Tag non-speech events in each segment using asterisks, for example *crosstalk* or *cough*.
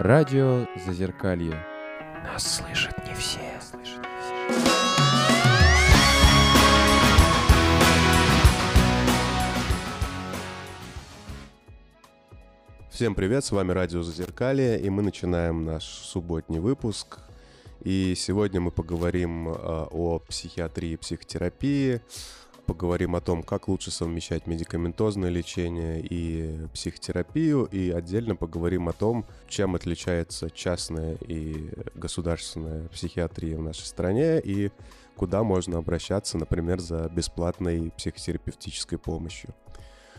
Радио Зазеркалье. Нас слышат не все. Всем привет, с вами Радио Зазеркалье, и мы начинаем наш субботний выпуск. И сегодня мы поговорим э, о психиатрии и психотерапии, поговорим о том, как лучше совмещать медикаментозное лечение и психотерапию, и отдельно поговорим о том, чем отличается частная и государственная психиатрия в нашей стране, и куда можно обращаться, например, за бесплатной психотерапевтической помощью.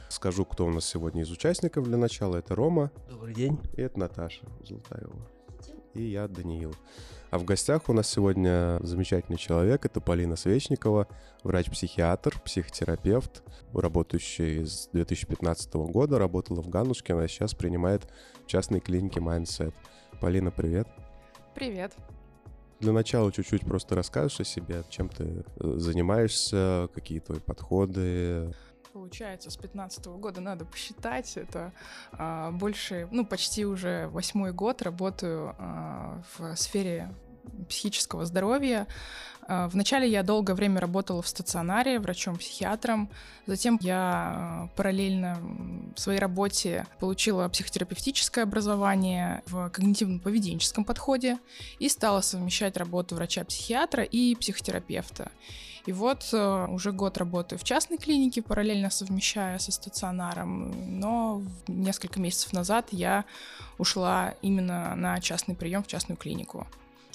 Скажу, кто у нас сегодня из участников для начала. Это Рома. Добрый день. И это Наташа Золотаева. И я, Даниил. А в гостях у нас сегодня замечательный человек. Это Полина Свечникова, врач-психиатр, психотерапевт, работающий с 2015 года, работала в Ганушкино, а сейчас принимает в частной клинике Mindset. Полина, привет. Привет. Для начала чуть-чуть просто расскажешь о себе, чем ты э, занимаешься, какие твои подходы, Получается, с 15 года надо посчитать. Это а, больше, ну, почти уже восьмой год работаю а, в сфере психического здоровья. А, вначале я долгое время работала в стационаре врачом-психиатром. Затем я а, параллельно в своей работе получила психотерапевтическое образование в когнитивно-поведенческом подходе и стала совмещать работу врача-психиатра и психотерапевта. И вот э, уже год работаю в частной клинике, параллельно совмещая со стационаром, но несколько месяцев назад я ушла именно на частный прием в частную клинику.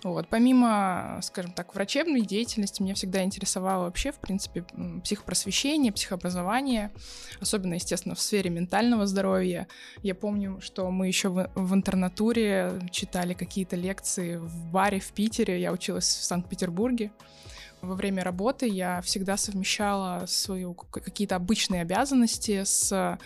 Вот. Помимо, скажем так, врачебной деятельности, меня всегда интересовало вообще, в принципе, психопросвещение, психообразование, особенно, естественно, в сфере ментального здоровья. Я помню, что мы еще в, в интернатуре читали какие-то лекции в баре в Питере, я училась в Санкт-Петербурге, во время работы я всегда совмещала свои какие-то обычные обязанности с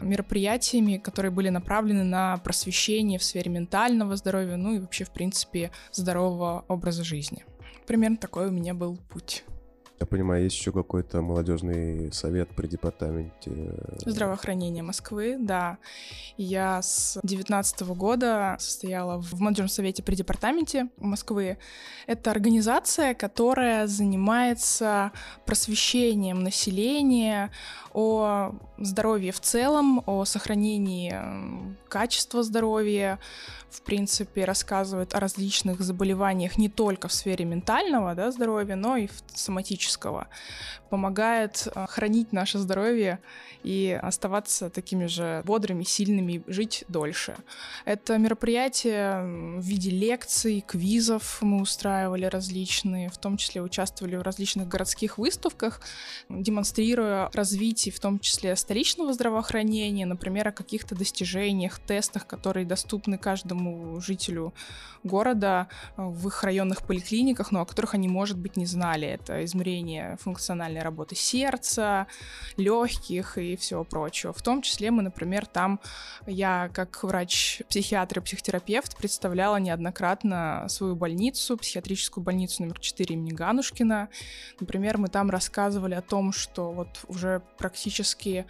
мероприятиями, которые были направлены на просвещение в сфере ментального здоровья, ну и вообще, в принципе, здорового образа жизни. Примерно такой у меня был путь. Я понимаю, есть еще какой-то молодежный совет при департаменте здравоохранения Москвы, да. Я с 2019 года состояла в молодежном совете при департаменте Москвы. Это организация, которая занимается просвещением населения о здоровье в целом, о сохранении качества здоровья, в принципе, рассказывает о различных заболеваниях не только в сфере ментального да, здоровья, но и соматического. Помогает э, хранить наше здоровье и оставаться такими же бодрыми, сильными, жить дольше. Это мероприятие в виде лекций, квизов мы устраивали различные, в том числе участвовали в различных городских выставках, демонстрируя развитие, в том числе столичного здравоохранения, например, о каких-то достижениях, тестах, которые доступны каждому жителю города э, в их районных поликлиниках, но о которых они, может быть, не знали. Это измерение функциональной работы сердца, легких и всего прочего. В том числе мы, например, там, я как врач-психиатр и психотерапевт представляла неоднократно свою больницу, психиатрическую больницу номер 4 имени Ганушкина. Например, мы там рассказывали о том, что вот уже практически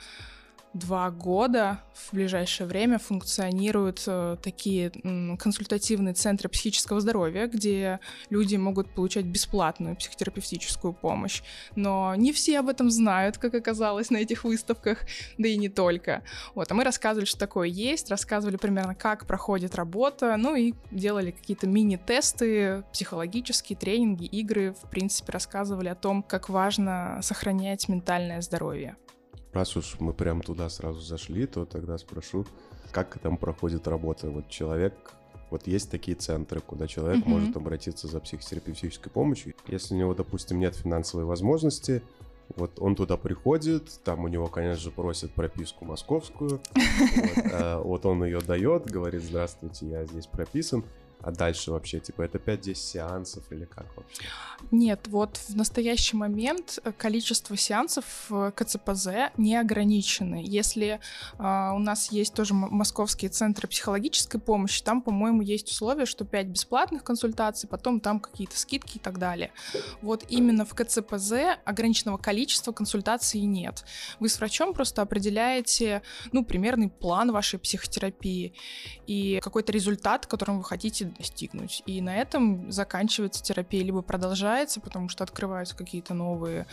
два года в ближайшее время функционируют э, такие консультативные центры психического здоровья, где люди могут получать бесплатную психотерапевтическую помощь. Но не все об этом знают, как оказалось на этих выставках, да и не только. Вот, а мы рассказывали, что такое есть, рассказывали примерно, как проходит работа, ну и делали какие-то мини-тесты, психологические тренинги, игры, в принципе, рассказывали о том, как важно сохранять ментальное здоровье. Раз уж мы прям туда сразу зашли, то тогда спрошу, как там проходит работа? Вот человек, вот есть такие центры, куда человек mm-hmm. может обратиться за психотерапевтической помощью. Если у него, допустим, нет финансовой возможности, вот он туда приходит, там у него, конечно же, просят прописку московскую. *laughs* Вот, а, вот он ее дает, говорит, здравствуйте, я здесь прописан. А дальше вообще, типа, это 5-10 сеансов или как вообще? Нет, вот в настоящий момент э, количество сеансов КЦПЗ не ограничены. Если э, у нас есть тоже московские центры психологической помощи, там, по-моему, есть условие, что 5 бесплатных консультаций, потом там какие-то скидки и так далее. Вот именно в КЦПЗ ограниченного количества консультаций нет. Вы с врачом просто определяете, ну, примерный план вашей психотерапии и какой-то результат, которым вы хотите достигнуть. И на этом заканчивается терапия, либо продолжается, потому что открываются какие-то новые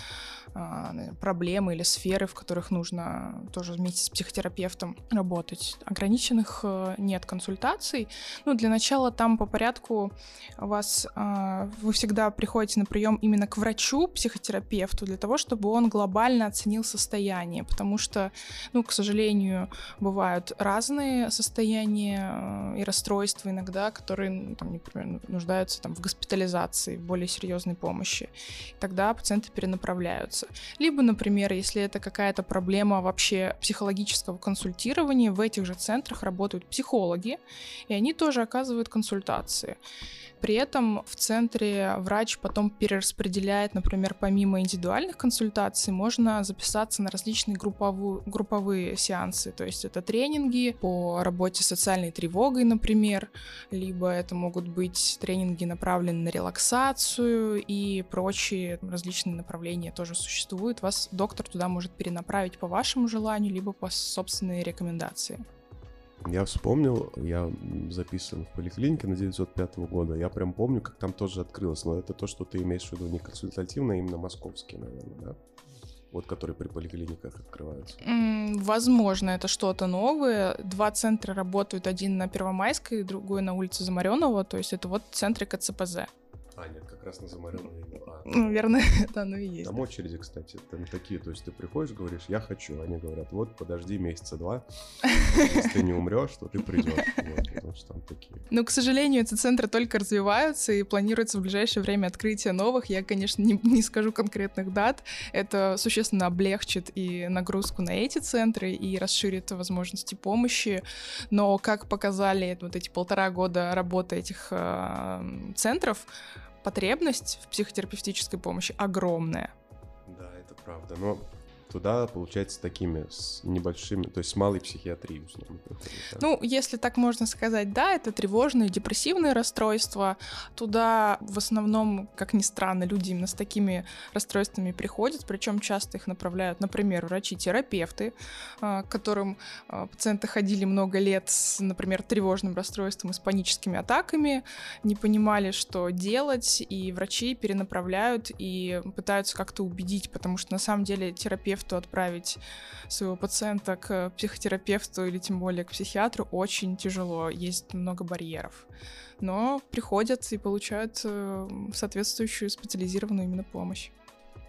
а, проблемы или сферы, в которых нужно тоже вместе с психотерапевтом работать. Ограниченных э, нет консультаций. Ну, для начала там по порядку вас а, вы всегда приходите на прием именно к врачу, психотерапевту, для того, чтобы он глобально оценил состояние, потому что, ну, к сожалению, бывают разные состояния э, и расстройства иногда, которые, там, например, нуждаются там, в госпитализации, в более серьезной помощи. Тогда пациенты перенаправляются. Либо, например, если это какая-то проблема вообще психологического консультирования, в этих же центрах работают психологи, и они тоже оказывают консультации. При этом в центре врач потом перераспределяет, например, помимо индивидуальных консультаций, можно записаться на различные групповые, групповые сеансы. То есть это тренинги по работе с социальной тревогой, например, либо это могут быть тренинги, направленные на релаксацию и прочие различные направления тоже существуют. Вас доктор туда может перенаправить по вашему желанию, либо по собственной рекомендации. Я вспомнил, я записан в поликлинике на 905 года. Я прям помню, как там тоже открылось. Но это то, что ты имеешь в виду не консультативно, а именно московский, наверное, да? Вот которые при поликлиниках открываются. Возможно, это что-то новое. Два центра работают, один на Первомайской, другой на улице Замаренова. То есть это вот центры КЦПЗ. А, нет, как раз на Замаренова Наверное, *laughs* это оно и есть. Там очереди, кстати, там такие, то есть ты приходишь, говоришь, я хочу, они говорят, вот, подожди месяца два, если ты не умрешь, то ты придешь, *laughs* вот, потому что там такие. Ну, к сожалению, эти центры только развиваются, и планируется в ближайшее время открытие новых, я, конечно, не, не скажу конкретных дат, это существенно облегчит и нагрузку на эти центры, и расширит возможности помощи, но, как показали вот эти полтора года работы этих э, центров, потребность в психотерапевтической помощи огромная. Да, это правда. Но туда, получается, такими с небольшими, то есть с малой психиатрией, условно. Да? Ну, если так можно сказать, да, это тревожные, депрессивные расстройства. Туда в основном, как ни странно, люди именно с такими расстройствами приходят, причем часто их направляют, например, врачи-терапевты, а, к которым а, пациенты ходили много лет с, например, тревожным расстройством и с паническими атаками, не понимали, что делать, и врачи перенаправляют и пытаются как-то убедить, потому что на самом деле терапевт терапевту отправить своего пациента к психотерапевту или тем более к психиатру очень тяжело, есть много барьеров. Но приходят и получают э, соответствующую специализированную именно помощь.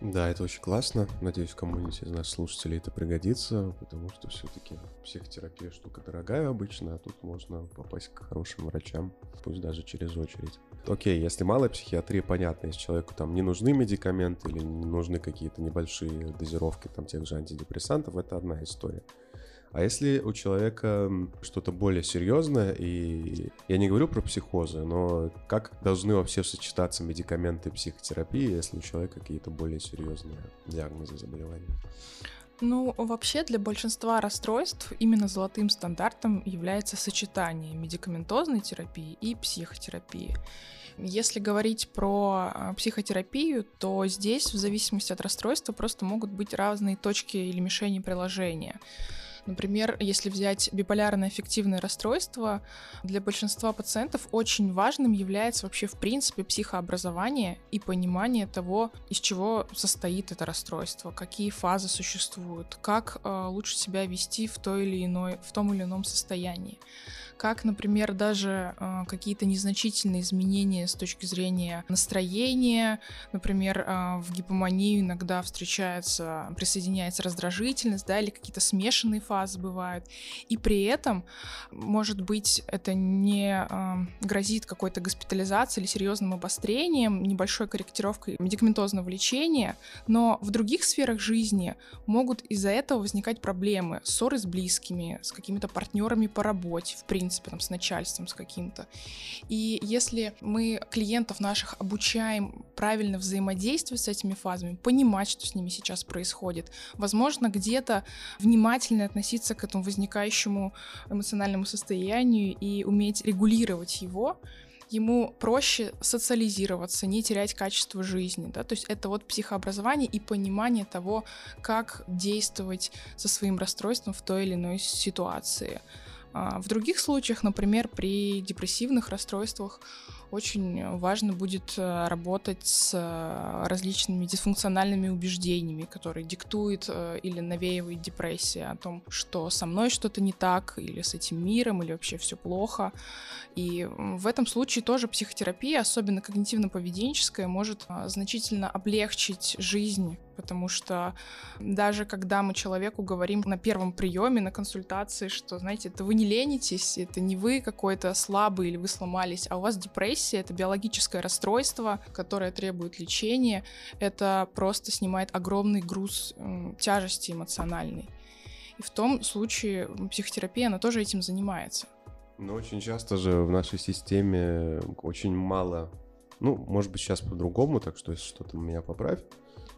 Да, это очень классно. Надеюсь, кому-нибудь из наших слушателей это пригодится, потому что все-таки психотерапия штука дорогая обычно, а тут можно попасть к хорошим врачам, пусть даже через очередь. Окей, если малая психиатрия, понятно, если человеку там не нужны медикаменты или не нужны какие-то небольшие дозировки там тех же антидепрессантов, это одна история. А если у человека что-то более серьезное, и я не говорю про психозы, но как должны вообще сочетаться медикаменты и психотерапии, если у человека какие-то более серьезные диагнозы заболевания? Ну, вообще для большинства расстройств именно золотым стандартом является сочетание медикаментозной терапии и психотерапии. Если говорить про а, психотерапию, то здесь в зависимости от расстройства просто могут быть разные точки или мишени приложения. Например, если взять биполярное аффективное расстройство, для большинства пациентов очень важным является вообще в принципе психообразование и понимание того, из чего состоит это расстройство, какие фазы существуют, как э, лучше себя вести в, той или иной, в том или ином состоянии как, например, даже э, какие-то незначительные изменения с точки зрения настроения, например, э, в гипомании иногда встречается, присоединяется раздражительность, да, или какие-то смешанные фазы бывают, и при этом, может быть, это не э, грозит какой-то госпитализацией или серьезным обострением, небольшой корректировкой медикаментозного лечения, но в других сферах жизни могут из-за этого возникать проблемы, ссоры с близкими, с какими-то партнерами по работе, в принципе, принципе, там, с начальством, с каким-то. И если мы клиентов наших обучаем правильно взаимодействовать с этими фазами, понимать, что с ними сейчас происходит, возможно, где-то внимательно относиться к этому возникающему эмоциональному состоянию и уметь регулировать его, ему проще социализироваться, не терять качество жизни, да, то есть это вот психообразование и понимание того, как действовать со своим расстройством в той или иной ситуации. А в других случаях, например, при депрессивных расстройствах, очень важно будет э, работать с э, различными дисфункциональными убеждениями, которые диктует э, или навеивает депрессия о том, что со мной что-то не так, или с этим миром, или вообще все плохо. И в этом случае тоже психотерапия, особенно когнитивно-поведенческая, может значительно облегчить жизнь потому что даже когда мы человеку говорим на первом приеме, на консультации, что, знаете, это вы не ленитесь, это не вы какой-то слабый или вы сломались, а у вас депрессия, это биологическое расстройство, которое требует лечения, это просто снимает огромный груз тяжести эмоциональной. И в том случае психотерапия, она тоже этим занимается. Но очень часто же в нашей системе очень мало, ну, может быть, сейчас по-другому, так что если что-то меня поправь,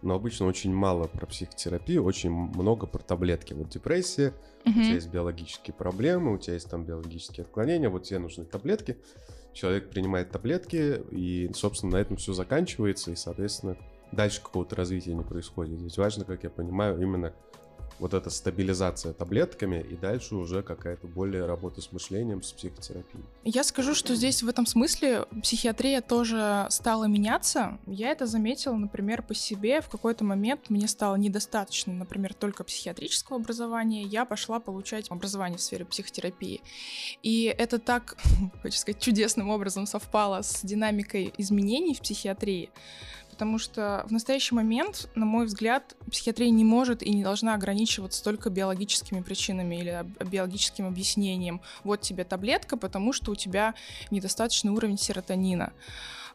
но обычно очень мало про психотерапию, очень много про таблетки. Вот депрессия, угу. у тебя есть биологические проблемы, у тебя есть там биологические отклонения, вот тебе нужны таблетки. Человек принимает таблетки, и, собственно, на этом все заканчивается, и, соответственно, дальше какого-то развития не происходит. Ведь важно, как я понимаю, именно вот эта стабилизация таблетками, и дальше уже какая-то более работа с мышлением, с психотерапией. Я скажу, что здесь в этом смысле психиатрия тоже стала меняться. Я это заметила, например, по себе. В какой-то момент мне стало недостаточно, например, только психиатрического образования. Я пошла получать образование в сфере психотерапии. И это так, *laughs* хочу сказать, чудесным образом совпало с динамикой изменений в психиатрии, потому что в настоящий момент, на мой взгляд, психиатрия не может и не должна ограничиваться только биологическими причинами или биологическим объяснением. Вот тебе таблетка, потому что у тебя недостаточный уровень серотонина.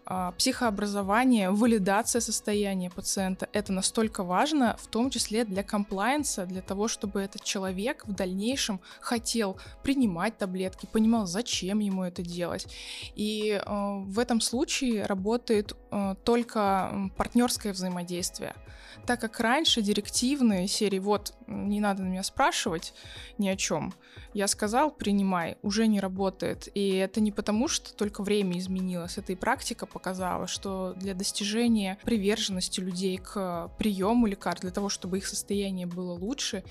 А, психообразование, валидация состояния пациента — это настолько важно, в том числе для комплайенса, для того, чтобы этот человек в дальнейшем хотел принимать таблетки, понимал, зачем ему это делать. И э, в этом случае работает э, только партнерское взаимодействие так как раньше директивные серии «вот, не надо на меня спрашивать ни о чем», я сказал «принимай», уже не работает. И это не потому, что только время изменилось, это и практика показала, что для достижения приверженности людей к приему лекарств, для того, чтобы их состояние было лучше,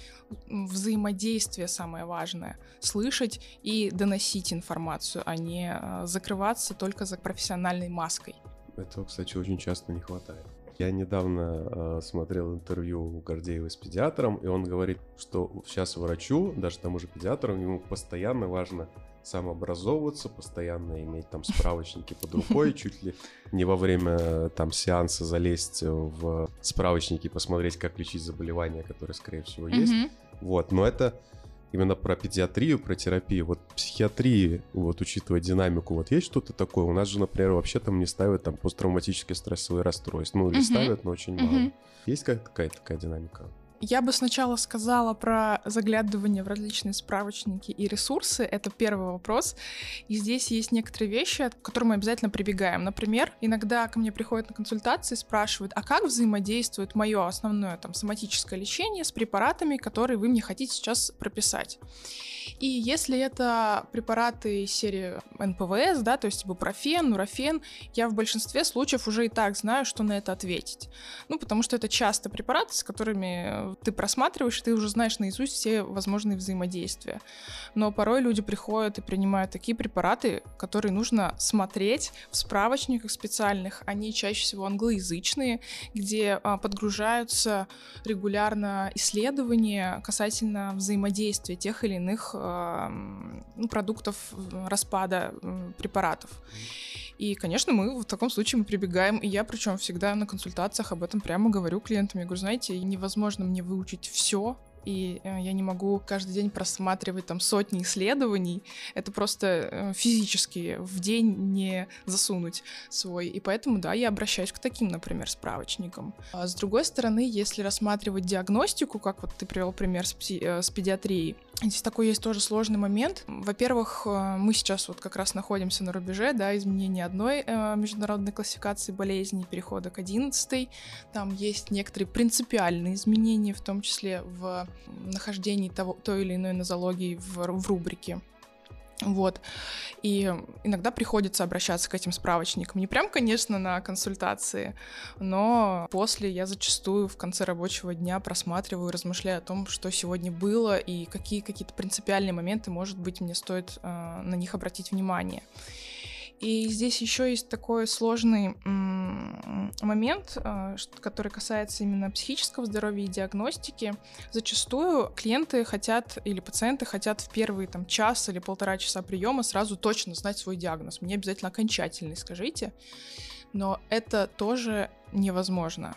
взаимодействие самое важное. Слышать и доносить информацию, а не а, закрываться только за профессиональной маской. Этого, кстати, очень часто не хватает. Я недавно э, смотрел интервью у Гордеева с педиатром, и он говорит, что сейчас врачу, даже тому же педиатру, ему постоянно важно самообразовываться, постоянно иметь там справочники под рукой, *laughs* чуть ли не во время там сеанса залезть в справочники и посмотреть, как лечить заболевания, которые, скорее всего, есть. Вот, но это именно про педиатрию, про терапию. Вот психиатрии, вот учитывая динамику, вот есть что-то такое? У нас же, например, вообще там не ставят там посттравматические стрессовые расстройства. Ну, или uh-huh. ставят, но очень uh-huh. мало. Есть какая-то такая динамика? Я бы сначала сказала про заглядывание в различные справочники и ресурсы. Это первый вопрос. И здесь есть некоторые вещи, к которым мы обязательно прибегаем. Например, иногда ко мне приходят на консультации и спрашивают, а как взаимодействует мое основное там соматическое лечение с препаратами, которые вы мне хотите сейчас прописать. И если это препараты серии НПВС, да, то есть бупрофен, нурофен, я в большинстве случаев уже и так знаю, что на это ответить. Ну, потому что это часто препараты, с которыми ты просматриваешь, ты уже знаешь наизусть все возможные взаимодействия. Но порой люди приходят и принимают такие препараты, которые нужно смотреть в справочниках специальных. Они чаще всего англоязычные, где а, подгружаются регулярно исследования касательно взаимодействия тех или иных а, ну, продуктов распада препаратов. И, конечно, мы в таком случае мы прибегаем, и я причем всегда на консультациях об этом прямо говорю клиентам. Я говорю, знаете, невозможно мне выучить все, и э, я не могу каждый день просматривать там сотни исследований. Это просто э, физически в день не засунуть свой. И поэтому, да, я обращаюсь к таким, например, справочникам. А с другой стороны, если рассматривать диагностику, как вот ты привел пример с, пси- э, с педиатрией, Здесь такой есть тоже сложный момент. Во-первых, э, мы сейчас вот как раз находимся на рубеже, да, изменения одной э, международной классификации болезней, перехода к 11 Там есть некоторые принципиальные изменения, в том числе в нахождении того, той или иной нозологии в, в рубрике. Вот. И иногда приходится обращаться к этим справочникам. Не прям, конечно, на консультации, но после я зачастую в конце рабочего дня просматриваю, размышляю о том, что сегодня было и какие какие-то принципиальные моменты, может быть, мне стоит э, на них обратить внимание. И здесь еще есть такой сложный момент, а, который касается именно психического здоровья и диагностики. Зачастую клиенты хотят или пациенты хотят в первый там, час или полтора часа приема сразу точно знать свой диагноз. Мне обязательно окончательный, скажите. Но это тоже невозможно.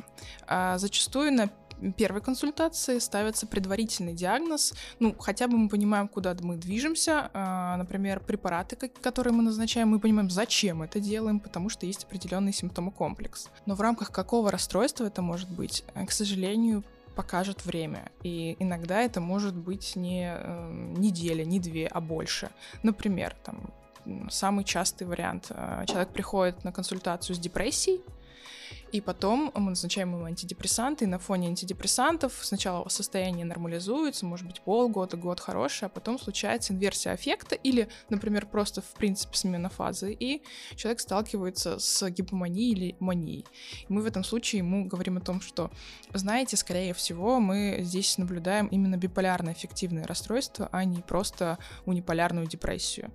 А зачастую на первой консультации ставится предварительный диагноз. Ну, хотя бы мы понимаем, куда мы движемся. А, например, препараты, которые мы назначаем, мы понимаем, зачем это делаем, потому что есть определенный симптомокомплекс. Но в рамках какого расстройства это может быть, э, к сожалению, покажет время. И иногда это может быть не э, неделя, не две, а больше. Например, там самый частый вариант. Э, человек приходит на консультацию с депрессией, и потом мы назначаем ему антидепрессанты, и на фоне антидепрессантов сначала состояние нормализуется, может быть, полгода, год хороший, а потом случается инверсия аффекта или, например, просто, в принципе, смена фазы, и человек сталкивается с гипоманией или манией. И мы в этом случае ему говорим о том, что, знаете, скорее всего, мы здесь наблюдаем именно биполярное эффективное расстройство, а не просто униполярную депрессию.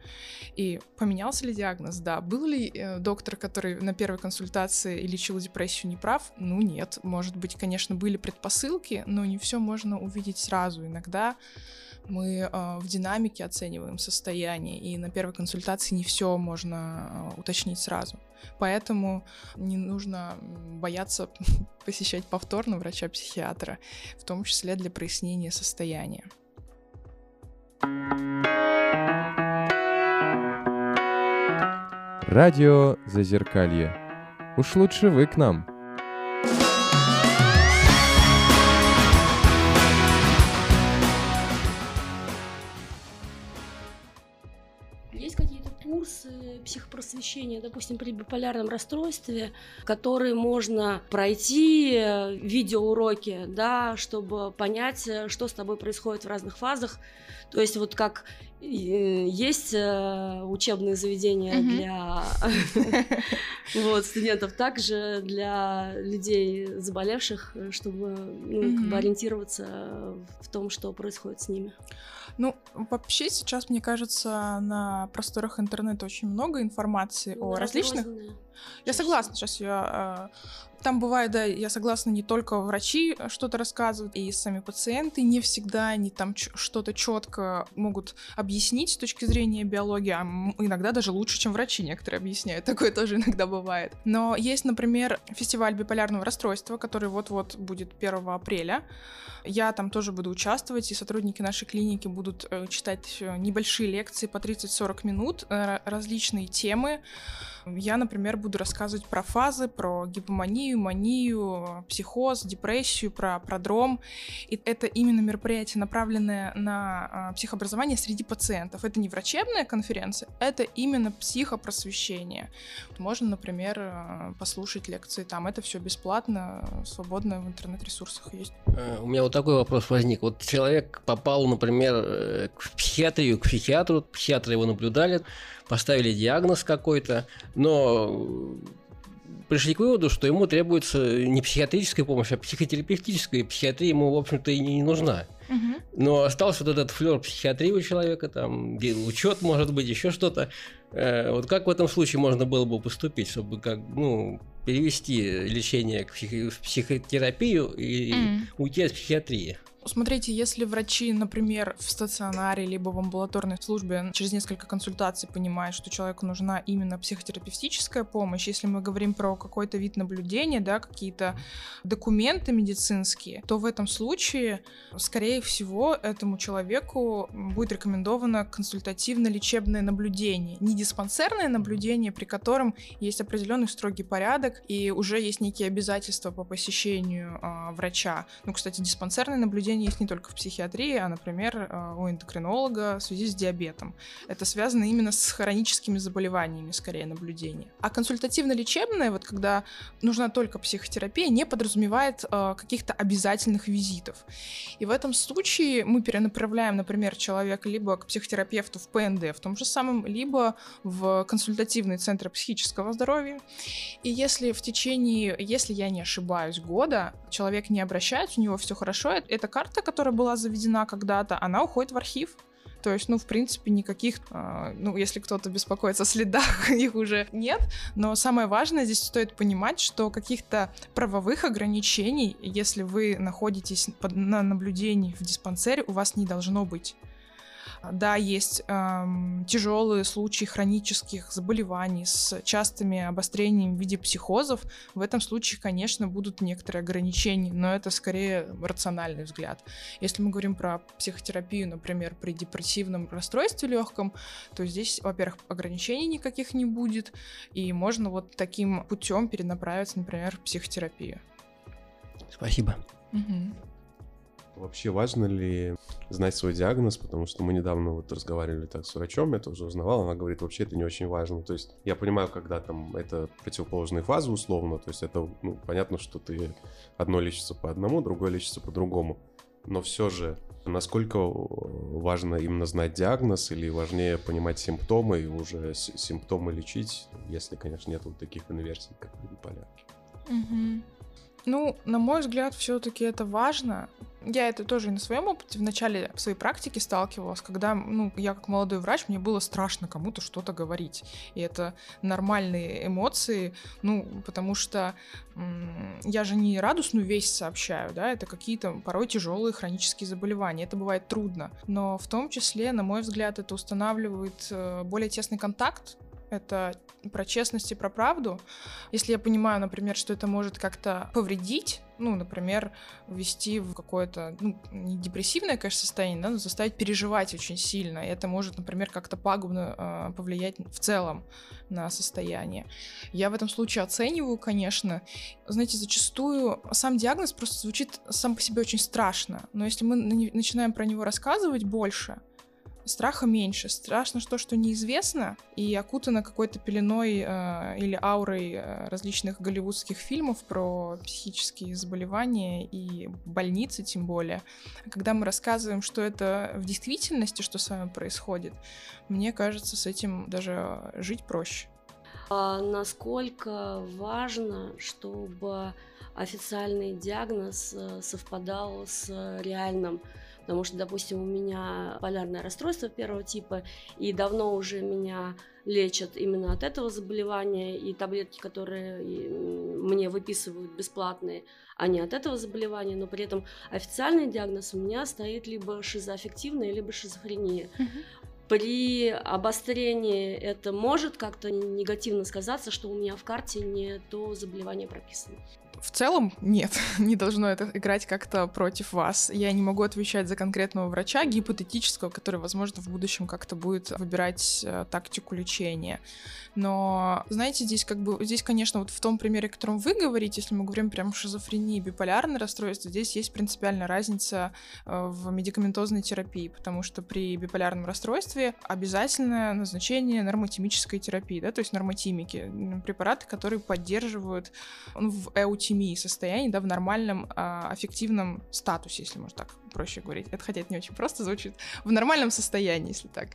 И поменялся ли диагноз? Да. Был ли э, доктор, который на первой консультации лечил депрессию, не прав? Ну нет, может быть, конечно, были предпосылки, но не все можно увидеть сразу. Иногда мы э, в динамике оцениваем состояние, и на первой консультации не все можно э, уточнить сразу. Поэтому не нужно бояться *laughs* посещать повторно врача-психиатра, в том числе для прояснения состояния. Радио Зазеркалье. Уж лучше вы к нам. Есть какие-то курсы психопросвещения, допустим, при биполярном расстройстве, которые можно пройти, э, видеоуроки, да, чтобы понять, э, что с тобой происходит в разных фазах. То есть вот как Э, есть э, учебные заведения mm-hmm. для *laughs* вот, студентов, также для людей заболевших, чтобы ну, mm-hmm. как бы ориентироваться в том, что происходит с ними. Ну, вообще сейчас, мне кажется, на просторах интернета очень много информации ну, о различных. Я согласна, сейчас я там бывает, да, я согласна, не только врачи э, что-то рассказывают, и сами пациенты не всегда они там что-то четко могут объяснить с точки зрения биологии, а иногда даже лучше, чем врачи некоторые объясняют. *laughs* Такое тоже иногда бывает. Но есть, например, фестиваль биполярного расстройства, который вот-вот будет 1 апреля. Я там тоже буду участвовать, и сотрудники нашей клиники будут э, читать э, небольшие лекции по 30-40 минут, различные темы. Я, например, буду рассказывать про фазы, про гипоманию, манию, психоз, депрессию, про продром. И это именно мероприятие, направленное на а, психообразование среди пациентов. Это не врачебная конференция, это именно психопросвещение. Можно, например, а, послушать лекции там. Это все бесплатно, свободно в интернет-ресурсах есть. Э, у меня вот такой вопрос возник. Вот человек попал, например, э, к психиатрию, к психиатру, психиатры его наблюдали, поставили диагноз какой-то, но пришли к выводу, что ему требуется не психиатрическая помощь, а психотерапевтическая, и психиатрия ему, в общем-то, и не нужна. Но остался вот этот флер психиатрии у человека, там, учет, может быть, еще что-то. Э, вот как в этом случае можно было бы поступить, чтобы как, ну, перевести лечение к психи- в психотерапию и mm. уйти от психиатрии? Смотрите, если врачи, например, в стационаре либо в амбулаторной службе через несколько консультаций понимают, что человеку нужна именно психотерапевтическая помощь, если мы говорим про какой-то вид наблюдения, да, какие-то документы медицинские, то в этом случае, скорее всего, этому человеку будет рекомендовано консультативно-лечебное наблюдение, не диспансерное наблюдение, при котором есть определенный строгий порядок и уже есть некие обязательства по посещению э, врача. Ну, кстати, диспансерное наблюдение наблюдение есть не только в психиатрии, а, например, э, у эндокринолога в связи с диабетом. Это связано именно с хроническими заболеваниями, скорее, наблюдение. А консультативно-лечебное, вот когда нужна только психотерапия, не подразумевает э, каких-то обязательных визитов. И в этом случае мы перенаправляем, например, человека либо к психотерапевту в ПНД в том же самом, либо в консультативный центр психического здоровья. И если в течение, если я не ошибаюсь, года человек не обращается, у него все хорошо, эта карта, которая была заведена когда-то, она уходит в архив. То есть, ну, в принципе, никаких, э, ну, если кто-то беспокоится о следах, *laughs* их уже нет. Но самое важное здесь стоит понимать, что каких-то правовых ограничений, если вы находитесь под, на наблюдении в диспансере, у вас не должно быть. Да, есть эм, тяжелые случаи хронических заболеваний с частыми обострениями в виде психозов. В этом случае, конечно, будут некоторые ограничения, но это скорее рациональный взгляд. Если мы говорим про психотерапию, например, при депрессивном расстройстве легком, то здесь, во-первых, ограничений никаких не будет, и можно вот таким путем перенаправиться, например, в психотерапию. Спасибо. Угу. Вообще важно ли знать свой диагноз, потому что мы недавно вот разговаривали так с врачом, я тоже узнавал, она говорит, вообще это не очень важно. То есть я понимаю, когда там это противоположные фазы условно, то есть это, ну, понятно, что ты одно лечится по одному, другое лечится по другому. Но все же, насколько важно именно знать диагноз или важнее понимать симптомы и уже симптомы лечить, если, конечно, нет вот таких инверсий, как биполяр? Угу. Ну, на мой взгляд, все-таки это важно. Я это тоже на своем опыте в начале своей практики сталкивалась, когда, ну, я как молодой врач, мне было страшно кому-то что-то говорить. И это нормальные эмоции, ну, потому что м- я же не радостную весть сообщаю, да, это какие-то порой тяжелые хронические заболевания. Это бывает трудно. Но в том числе, на мой взгляд, это устанавливает э, более тесный контакт это про честность и про правду. Если я понимаю, например, что это может как-то повредить, ну, например, ввести в какое-то, ну, не депрессивное, конечно, состояние, да, но заставить переживать очень сильно. И это может, например, как-то пагубно э, повлиять в целом на состояние. Я в этом случае оцениваю, конечно. Знаете, зачастую сам диагноз просто звучит сам по себе очень страшно. Но если мы начинаем про него рассказывать больше, страха меньше. Страшно то, что неизвестно, и окутано какой-то пеленой э, или аурой э, различных голливудских фильмов про психические заболевания и больницы тем более. Когда мы рассказываем, что это в действительности, что с вами происходит, мне кажется, с этим даже жить проще. А насколько важно, чтобы официальный диагноз э, совпадал с реальным потому что, допустим, у меня полярное расстройство первого типа, и давно уже меня лечат именно от этого заболевания, и таблетки, которые мне выписывают бесплатные, они от этого заболевания, но при этом официальный диагноз у меня стоит либо шизоаффективная, либо шизофрения. При обострении это может как-то негативно сказаться, что у меня в карте не то заболевание прописано. В целом, нет, *laughs* не должно это играть как-то против вас. Я не могу отвечать за конкретного врача, гипотетического, который, возможно, в будущем как-то будет выбирать э, тактику лечения. Но, знаете, здесь как бы, здесь, конечно, вот в том примере, о котором вы говорите, если мы говорим прям шизофрении, биполярное расстройство, здесь есть принципиальная разница э, в медикаментозной терапии, потому что при биполярном расстройстве обязательное назначение нормотимической терапии, да, то есть нормотимики, препараты, которые поддерживают ну, в эутимии состоянии, да, в нормальном а, аффективном статусе, если можно так проще говорить. Это хотя это не очень просто звучит. В нормальном состоянии, если так.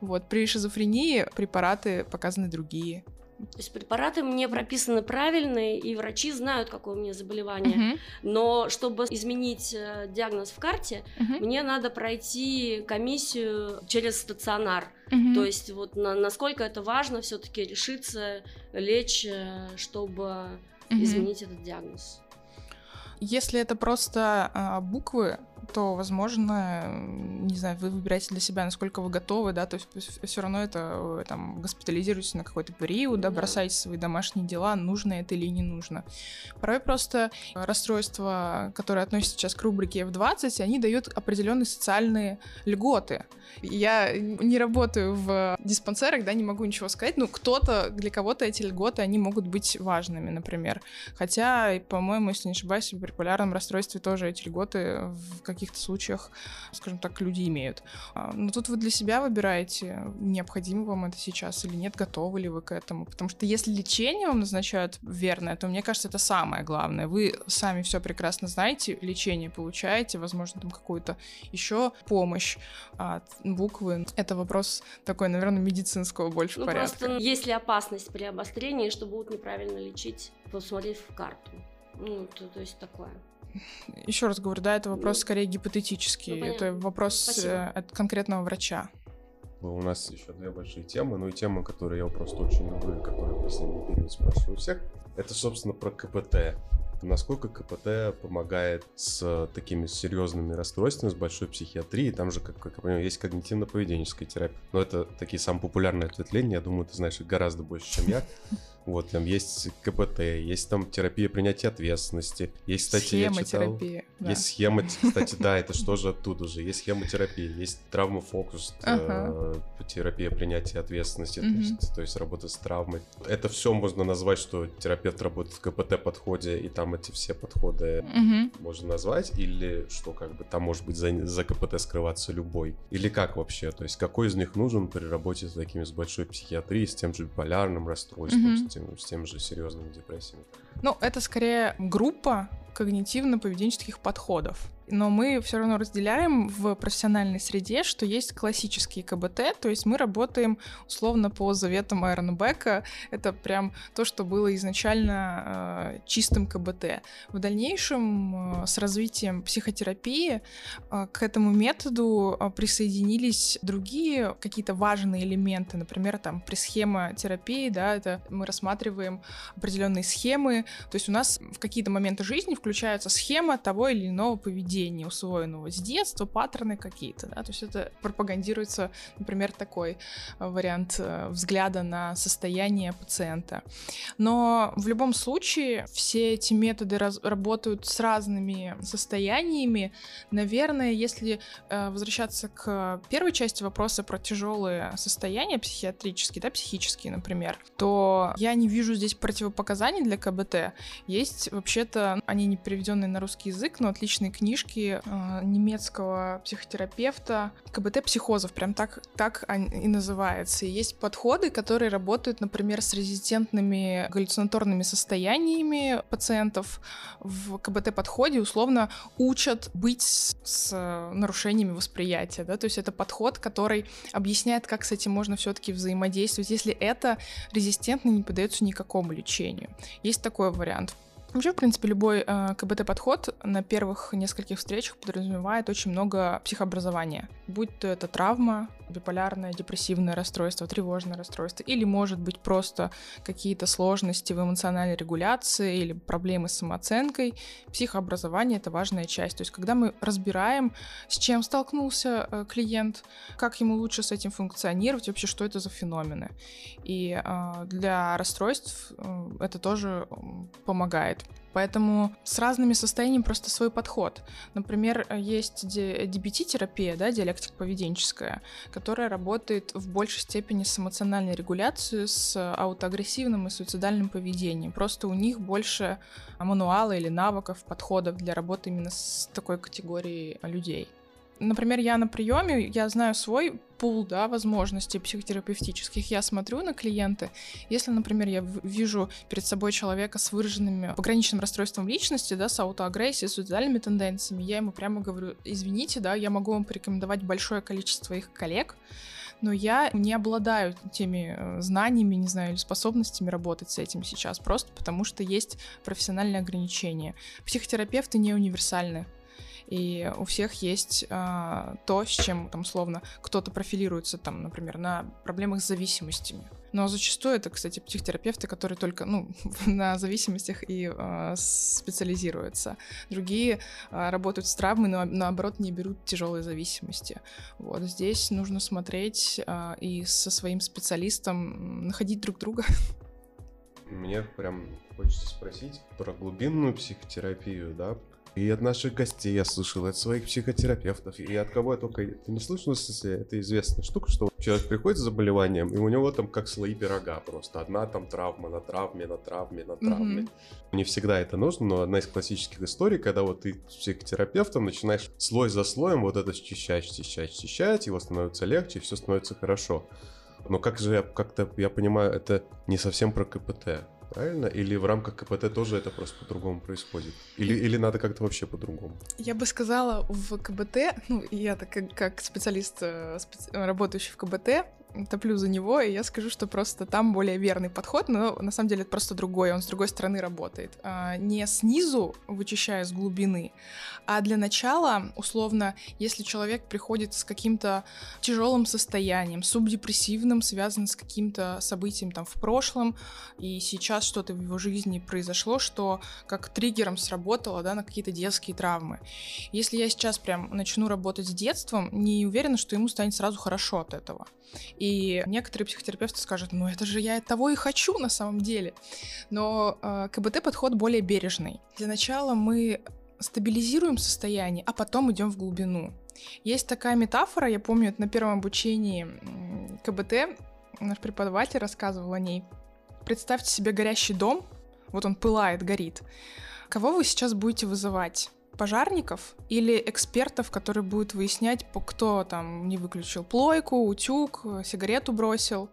Вот. При шизофрении препараты показаны другие. То есть препараты мне прописаны правильные, и врачи знают, какое у меня заболевание. Uh-huh. Но чтобы изменить э, диагноз в карте, uh-huh. мне надо пройти комиссию через стационар. Uh-huh. То есть вот на, насколько это важно все-таки решиться лечь, э, чтобы. Изменить этот диагноз. Если это просто а, буквы, то, возможно, не знаю, вы выбираете для себя, насколько вы готовы, да, то есть все равно это э, там госпитализируетесь на какой-то период, да, бросаете свои домашние дела, нужно это или не нужно. Порой просто расстройства, которые относятся сейчас к рубрике F20, они дают определенные социальные льготы. Я не работаю в диспансерах, да, не могу ничего сказать, но кто-то, для кого-то эти льготы, они могут быть важными, например. Хотя, по-моему, если не ошибаюсь, в биполярном расстройстве тоже эти льготы в каких-то случаях, скажем так, люди имеют. А, но тут вы для себя выбираете, необходимо вам это сейчас или нет, готовы ли вы к этому. Потому что если лечение вам назначают верное, то мне кажется, это самое главное. Вы сами все прекрасно знаете, лечение получаете, возможно, там какую-то еще помощь от буквы. Это вопрос такой, наверное, медицинского больше ну, порядка. Просто есть ли опасность при обострении, что будут неправильно лечить, посмотрев в карту? Ну, то, то есть такое. Еще раз говорю, да, это вопрос скорее гипотетический. Ну, это вопрос Спасибо. э, от конкретного врача. У нас еще две большие темы, ну и тема, которую я просто очень люблю, и которую в последний период спрашиваю у всех, это, собственно, про КПТ. Насколько КПТ помогает с такими серьезными расстройствами, с большой психиатрией, там же, как, как я понимаю, есть когнитивно-поведенческая терапия. Но это такие самые популярные ответвления, я думаю, ты знаешь их гораздо больше, чем я. *laughs* Вот, там есть КПТ, есть там терапия принятия ответственности, есть, кстати, я читал... Схемотерапия, да. Есть схема, кстати, да, это *laughs* что же оттуда же. Есть схемотерапия, есть травмофокус, Ага. э, терапия принятия ответственности, то Мгм. есть, то есть работа с травмой. Это все можно назвать, что терапевт работает в КПТ подходе, и там эти все подходы Мгм. можно назвать, или что как бы там может быть за, за КПТ скрываться любой. Или как вообще? То есть какой из них нужен при работе с такими с большой психиатрией, с тем же биполярным расстройством, Мгм. с, тем, с тем же серьезными депрессиями? Ну, это скорее группа когнитивно-поведенческих подходов. Но мы все равно разделяем в профессиональной среде, что есть классические КБТ, то есть мы работаем условно по заветам Айрона Бека. Это прям то, что было изначально э, чистым КБТ. В дальнейшем э, с развитием психотерапии э, к этому методу э, присоединились другие какие-то важные элементы. Например, там при схемотерапии, да, это мы рассматриваем определенные схемы, то есть у нас в какие-то моменты жизни включается схема того или иного поведения, усвоенного с детства, паттерны какие-то, да, то есть это пропагандируется, например, такой э, вариант э, взгляда на состояние пациента. Но в любом случае все эти методы раз- работают с разными состояниями. Наверное, если э, возвращаться к первой части вопроса про тяжелые состояния психиатрические, да, психические, например, то я не вижу здесь противопоказаний для КБТ. Есть вообще-то, они не переведенные на русский язык, но отличные книжки э, немецкого психотерапевта КБТ психозов, прям так, так и называется. И есть подходы, которые работают, например, с резистентными галлюцинаторными состояниями пациентов. В КБТ-подходе условно учат быть с, с нарушениями восприятия, да, то есть это подход, который объясняет, как с этим можно все-таки взаимодействовать, если это резистентно не поддается никакому лечению. Есть такой вариант. Вообще, в принципе, любой э, КБТ-подход на первых нескольких встречах подразумевает очень много психообразования. Будь то это травма, биполярное, депрессивное расстройство, тревожное расстройство, или, может быть, просто какие-то сложности в эмоциональной регуляции или проблемы с самооценкой. Психообразование — это важная часть. То есть, когда мы разбираем, с чем столкнулся э, клиент, как ему лучше с этим функционировать, вообще, что это за феномены. И э, для расстройств э, это тоже помогает. Поэтому с разными состояниями просто свой подход. Например, есть DBT-терапия, да, диалектика-поведенческая, которая работает в большей степени с эмоциональной регуляцией, с аутоагрессивным и суицидальным поведением. Просто у них больше мануала или навыков, подходов для работы именно с такой категорией людей. Например, я на приеме, я знаю свой пул, да, возможностей психотерапевтических. Я смотрю на клиенты. Если, например, я вижу перед собой человека с выраженными пограничным расстройством личности, да, с аутоагрессией, с суицидальными тенденциями, я ему прямо говорю, извините, да, я могу вам порекомендовать большое количество своих коллег, но я не обладаю теми э, знаниями, не знаю, или способностями работать с этим сейчас, просто потому что есть профессиональные ограничения. Психотерапевты не универсальны. И у всех есть а, то, с чем, там, условно, кто-то профилируется, там, например, на проблемах с зависимостями. Но зачастую это, кстати, психотерапевты, которые только ну, *laughs* на зависимостях и а, специализируются. Другие а, работают с травмой, но наоборот не берут тяжелые зависимости. Вот здесь нужно смотреть а, и со своим специалистом находить друг друга. *laughs* Мне прям хочется спросить про глубинную психотерапию, да, И от наших гостей я слышал, от своих психотерапевтов, и от кого я только ты не слышал, в это известная штука, что человек приходит с заболеванием, и у него там как слои пирога просто. Одна там травма на травме, на травме, на травме. Mm-hmm. Не всегда это нужно, но одна из классических историй, когда вот ты с психотерапевтом начинаешь слой за слоем вот это счищать, счищать, счищать, его становится легче, и все становится хорошо. Но как же я как-то, я понимаю, это не совсем про КПТ правильно? Или в рамках КПТ тоже это просто по-другому происходит? Или, или надо как-то вообще по-другому? Я бы сказала, в КБТ, ну, я так как, как специалист, э, работающий в КБТ, топлю за него, и я скажу, что просто там более верный подход, но на самом деле это просто другой, он с другой стороны работает. А, не снизу, вычищая с глубины, а для начала, условно, если человек приходит с каким-то тяжелым состоянием, субдепрессивным, связанным с каким-то событием там в прошлом, и сейчас что-то в его жизни произошло, что как триггером сработало, да, на какие-то детские травмы. Если я сейчас прям начну работать с детством, не уверена, что ему станет сразу хорошо от этого. И некоторые психотерапевты скажут, ну это же я того и хочу на самом деле. Но э, КБТ подход более бережный. Для начала мы стабилизируем состояние, а потом идем в глубину. Есть такая метафора, я помню, это на первом обучении КБТ наш преподаватель рассказывал о ней. Представьте себе горящий дом, вот он пылает, горит. Кого вы сейчас будете вызывать? Пожарников или экспертов, которые будут выяснять, кто там не выключил плойку, утюг, сигарету бросил.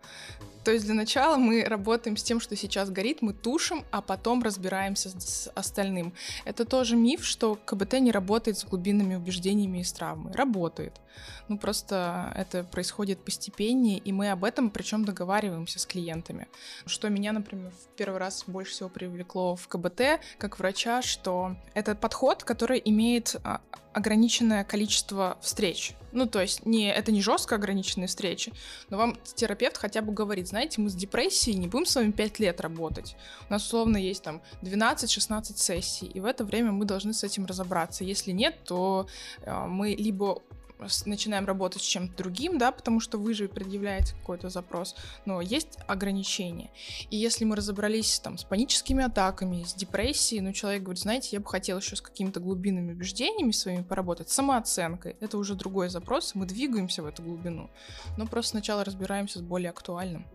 То есть для начала мы работаем с тем, что сейчас горит, мы тушим, а потом разбираемся с остальным. Это тоже миф, что КБТ не работает с глубинными убеждениями и с травмой. Работает. Ну просто это происходит постепеннее, и мы об этом причем договариваемся с клиентами. Что меня, например, в первый раз больше всего привлекло в КБТ как врача, что это подход, который имеет а, ограниченное количество встреч. Ну, то есть не, это не жестко ограниченные встречи, но вам терапевт хотя бы говорит, знаете, мы с депрессией не будем с вами 5 лет работать. У нас условно есть там 12-16 сессий, и в это время мы должны с этим разобраться. Если нет, то э, мы либо начинаем работать с чем-то другим, да, потому что вы же предъявляете какой-то запрос, но есть ограничения. И если мы разобрались там с паническими атаками, с депрессией, ну, человек говорит, знаете, я бы хотел еще с какими-то глубинными убеждениями своими поработать, самооценкой, это уже другой запрос, мы двигаемся в эту глубину, но просто сначала разбираемся с более актуальным.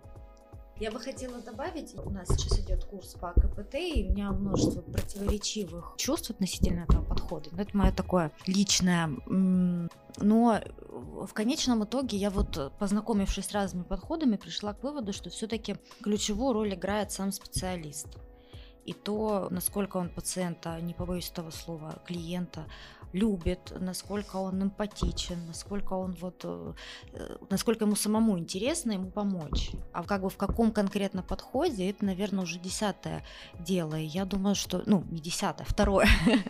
Я бы хотела добавить, у нас сейчас идет курс по КПТ, и у меня множество противоречивых чувств относительно этого подхода. Но это мое такое личное. Но в конечном итоге я вот, познакомившись с разными подходами, пришла к выводу, что все-таки ключевую роль играет сам специалист. И то, насколько он пациента, не побоюсь этого слова, клиента, любит, насколько он эмпатичен, насколько он вот, э, насколько ему самому интересно ему помочь. А как бы в каком конкретно подходе, это, наверное, уже десятое дело. И я думаю, что, ну, не десятое, второе. *laughs*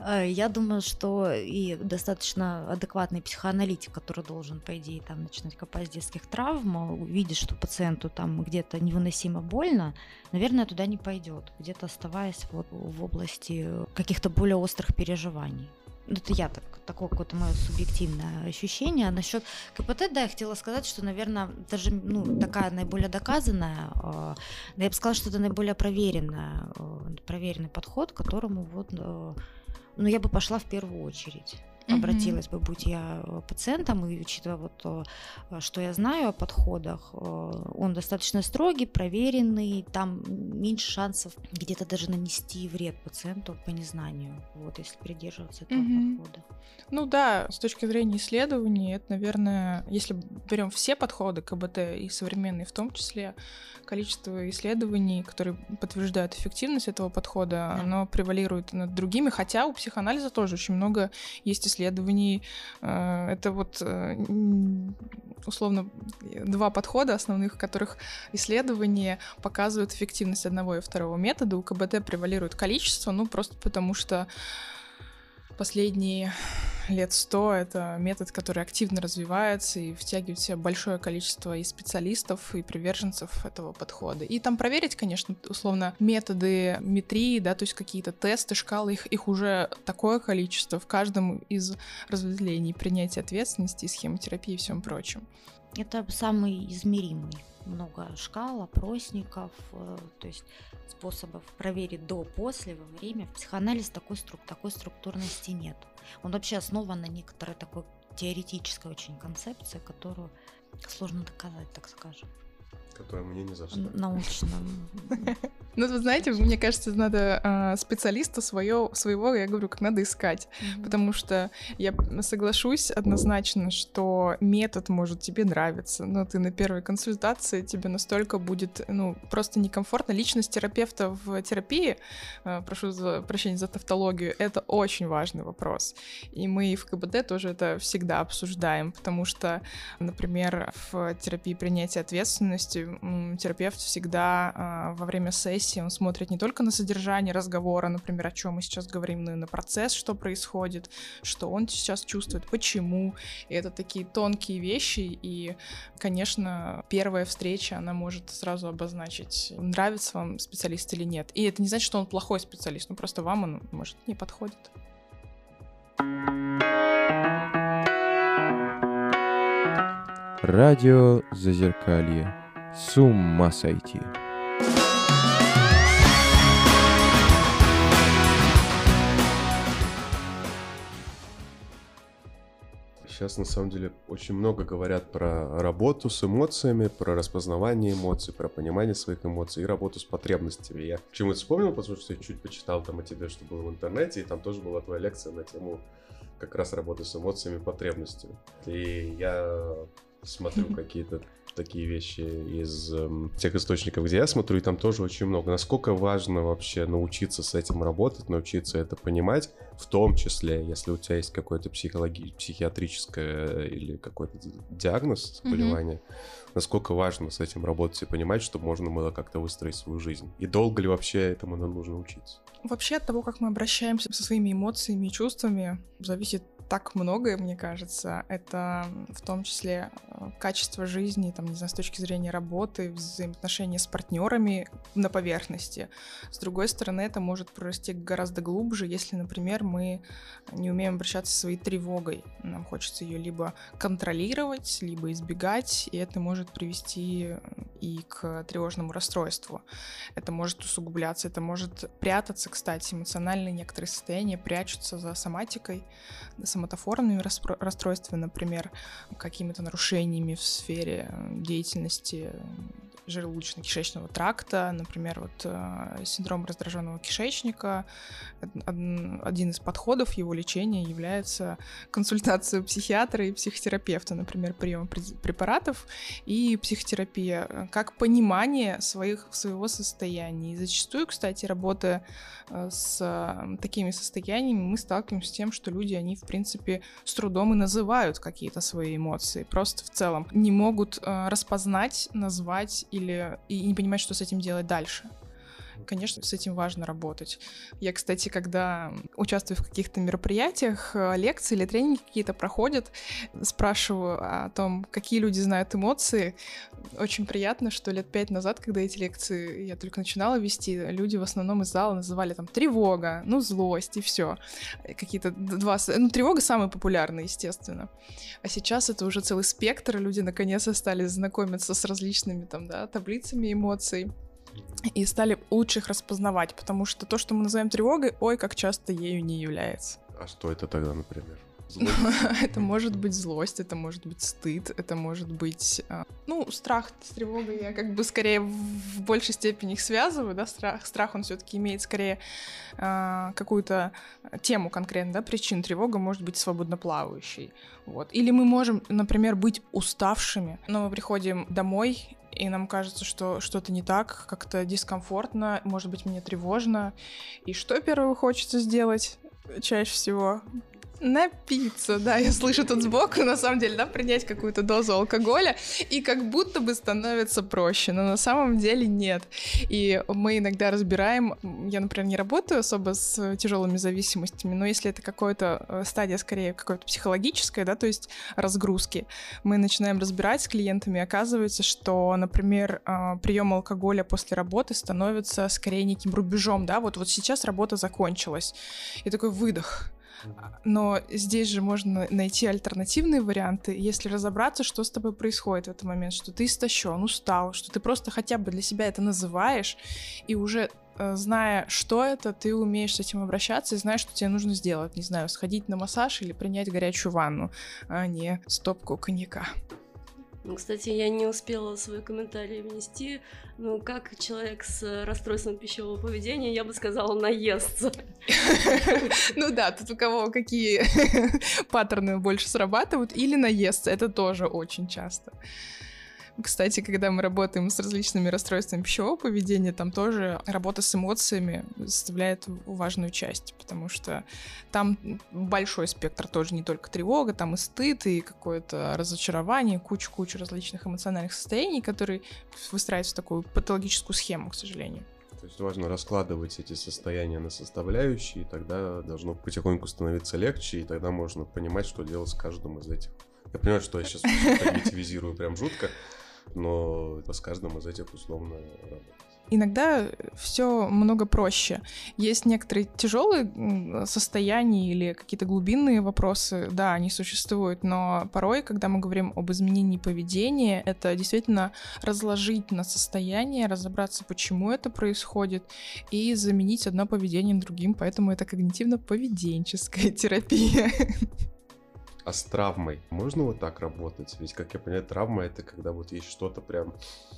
Э, я думаю, что и достаточно адекватный психоаналитик, который должен, по идее, там начинать копать с детских травм, увидит, что пациенту там где-то невыносимо больно, наверное, туда не пойдет, где-то оставаясь вот в области каких-то более острых переживаний. Это я так, такое какое-то мое субъективное ощущение. А насчет КПТ, да, я хотела сказать, что, наверное, даже ну, такая наиболее доказанная, э, да, я бы сказала, что это наиболее проверенная, э, проверенный подход, к которому вот, э, ну, я бы пошла в первую очередь обратилась бы, будь я э, пациентом, и учитывая вот то, э, что я знаю о подходах, он достаточно строгий, проверенный, там меньше шансов где-то даже нанести вред пациенту по незнанию, вот, если придерживаться этого mm подхода. Ну да, с точки зрения исследований, это, наверное, если берем все подходы КБТ и современные в том числе, количество исследований, которые подтверждают эффективность этого подхода, да. оно превалирует над другими, хотя у психоанализа тоже очень много есть исследований. Э, это вот э, условно два подхода основных, в которых исследования показывают эффективность одного и второго метода. У КБТ превалирует количество, ну просто потому что последние лет сто это метод, который активно развивается и втягивает в себя большое количество и специалистов, и приверженцев этого подхода. И там проверить, конечно, условно, методы метрии, да, то есть какие-то тесты, шкалы, их, их уже такое количество в каждом из разветвлений принятия ответственности, схемотерапии и всем прочем. Это самый измеримый. Много шкал, опросников, э, то есть способов проверить до, после, во время. В психоанализе такой, струк, такой структурности нет. Он вообще основан на некоторой такой теоретической очень концепции, которую сложно доказать, так скажем которая мне не за что. Научном. *laughs* Ну, вы знаете, мне кажется, надо э, специалиста свое, своего, я говорю, как надо искать. Потому что я соглашусь однозначно, что метод может тебе нравиться, но ты на первой консультации тебе настолько будет, ну, просто некомфортно. Личность терапевта в терапии, э, прошу за, прощения за тавтологию, это очень важный вопрос. И мы в КБД тоже это всегда обсуждаем, потому что, например, в терапии принятия ответственности терапевт всегда а, во время сессии, он смотрит не только на содержание разговора, например, о чем мы сейчас говорим, но и на процесс, что происходит, что он сейчас чувствует, почему. И это такие тонкие вещи, и, конечно, первая встреча, она может сразу обозначить, нравится вам специалист или нет. И это не значит, что он плохой специалист, ну просто вам он, может, не подходит. Радио Зазеркалье. С ума сойти. Сейчас на самом деле очень много говорят про работу с эмоциями, про распознавание эмоций, про понимание своих эмоций и работу с потребностями. Я почему это вспомнил, потому что я чуть почитал там о тебе, что было в интернете, и там тоже была твоя лекция на тему как раз работы с эмоциями потребностями. И я смотрю *laughs* какие-то такие вещи из э, тех источников, где я смотрю, и там тоже очень много. Насколько важно вообще научиться с этим работать, научиться это понимать, в том числе, если у тебя есть какое-то психологи- психиатрическое или какой-то диагноз, заболевание, mm-hmm. насколько важно с этим работать и понимать, чтобы можно было как-то выстроить свою жизнь. И долго ли вообще этому нам нужно учиться? Вообще от того, как мы обращаемся со своими эмоциями и чувствами, зависит так многое, мне кажется. Это в том числе э, качество жизни, там, не знаю, с точки зрения работы, взаимоотношения с партнерами на поверхности. С другой стороны, это может прорасти гораздо глубже, если, например, мы не умеем обращаться со своей тревогой. Нам хочется ее либо контролировать, либо избегать, и это может привести и к тревожному расстройству. Это может усугубляться, это может прятаться, кстати, эмоциональные некоторые состояния прячутся за соматикой, соматоформными расстройствами, например, какими-то нарушениями в сфере деятельности желудочно-кишечного тракта, например, вот э, синдром раздраженного кишечника. Один из подходов его лечения является консультация психиатра и психотерапевта, например, прием препаратов и психотерапия, как понимание своих, своего состояния. И зачастую, кстати, работая э, с такими состояниями, мы сталкиваемся с тем, что люди, они, в принципе, с трудом и называют какие-то свои эмоции, просто в целом не могут э, распознать, назвать или и не понимать, что с этим делать дальше. Конечно, с этим важно работать. Я, кстати, когда участвую в каких-то мероприятиях, э, лекции или тренинги какие-то проходят, спрашиваю о том, какие люди знают эмоции. Очень приятно, что лет пять назад, когда эти лекции я только начинала вести, люди в основном из зала называли там тревога, ну, злость и все. Какие-то два... Ну, тревога самая популярная, естественно. А сейчас это уже целый спектр, люди наконец-то стали знакомиться с различными там, да, таблицами эмоций и стали лучше их распознавать, потому что то, что мы называем тревогой, ой, как часто ею не является. А что это тогда, например? *laughs* Это может быть злость, это может быть стыд, это может быть... А, ну, страх с тревогой я как бы скорее в большей степени их связываю, да, страх, страх он все таки имеет скорее а, какую-то тему конкретно, да, причин. Тревога может быть свободно плавающей, вот. Или мы можем, например, быть уставшими, но мы приходим домой и нам кажется, что что-то не так, как-то дискомфортно, может быть, мне тревожно. И что первое хочется сделать чаще всего? Напиться, да, я слышу тут сбоку, на самом деле, да, принять какую-то дозу алкоголя, и как будто бы становится проще, но на самом деле нет. И мы иногда разбираем, я, например, не работаю особо с тяжелыми зависимостями, но если это какая-то э, стадия, скорее, какая-то психологическая, да, то есть разгрузки, мы начинаем разбирать с клиентами, оказывается, что, например, э, прием алкоголя после работы становится скорее неким рубежом, да, вот, вот сейчас работа закончилась, и такой выдох, Но здесь же можно найти альтернативные варианты, если разобраться, что с тобой происходит в этот момент, что ты истощен, устал, что ты просто хотя бы для себя это называешь, и уже э, зная, что это, ты умеешь с этим обращаться и знаешь, что тебе нужно сделать. Не знаю, сходить на массаж или принять горячую ванну, а не стопку коньяка. Ну, кстати, я не успела свой комментарий внести. Ну, как человек с расстройством пищевого поведения, я бы сказала, наестся. *laughs* Ну да, тут у кого какие *laughs* паттерны больше срабатывают, или наестся, это тоже очень часто. Кстати, когда мы работаем с различными расстройствами пищевого поведения, там тоже работа с эмоциями составляет важную часть, потому что там большой спектр тоже не только тревога, там и стыд, и какое-то разочарование, куча-куча различных эмоциональных состояний, которые выстраиваются в такую патологическую схему, к сожалению. То есть важно раскладывать эти состояния на составляющие, и тогда должно потихоньку становиться легче, и тогда можно понимать, что делать с каждым из этих. Я понимаю, что я сейчас *laughs* примитивизирую прям жутко, но с каждым из этих условно работать. Иногда все много проще. Есть некоторые тяжелые состояния или какие-то глубинные вопросы, да, они существуют, но порой, когда мы говорим об изменении поведения, это действительно разложить на состояние, разобраться, почему это происходит, и заменить одно поведение другим, поэтому это когнитивно-поведенческая терапия. *laughs* А с травмой можно вот так работать? Ведь, как я понимаю, травма это когда вот есть что-то прям,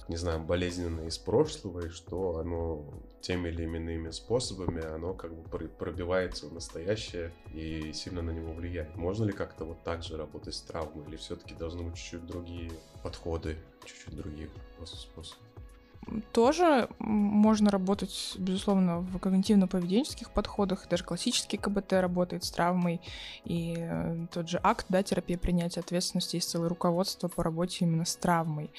не знаю, болезненное из прошлого, и что оно теми или иными способами, оно как бы пробивается в настоящее и сильно на него влияет. Можно ли как-то вот так же работать с травмой? Или все-таки должны быть чуть-чуть другие подходы, чуть-чуть другие способы? Тоже можно работать, безусловно, в когнитивно-поведенческих подходах, даже классический КБТ работает с травмой, и э, тот же акт, да, терапия принятия ответственности, есть целое руководство по работе именно с травмой.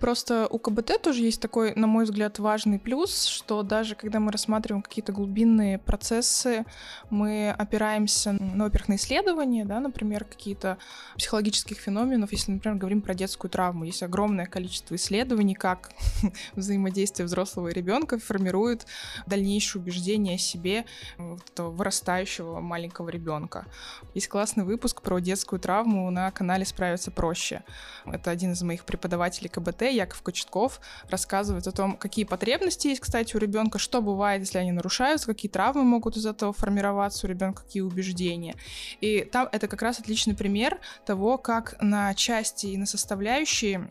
Просто у КБТ тоже есть такой, на мой взгляд, важный плюс, что даже когда мы рассматриваем какие-то глубинные процессы, мы опираемся, ну, во-первых, на исследования, да, например, какие-то психологических феноменов. Если, например, говорим про детскую травму, есть огромное количество исследований, как *laughs* взаимодействие взрослого и ребенка формирует дальнейшее убеждение о себе вот этого вырастающего маленького ребенка. Есть классный выпуск про детскую травму на канале «Справиться проще». Это один из моих преподавателей КБТ КБТ Яков Кочетков рассказывает о том, какие потребности есть, кстати, у ребенка, что бывает, если они нарушаются, какие травмы могут из этого формироваться у ребенка, какие убеждения. И там это как раз отличный пример того, как на части и на составляющие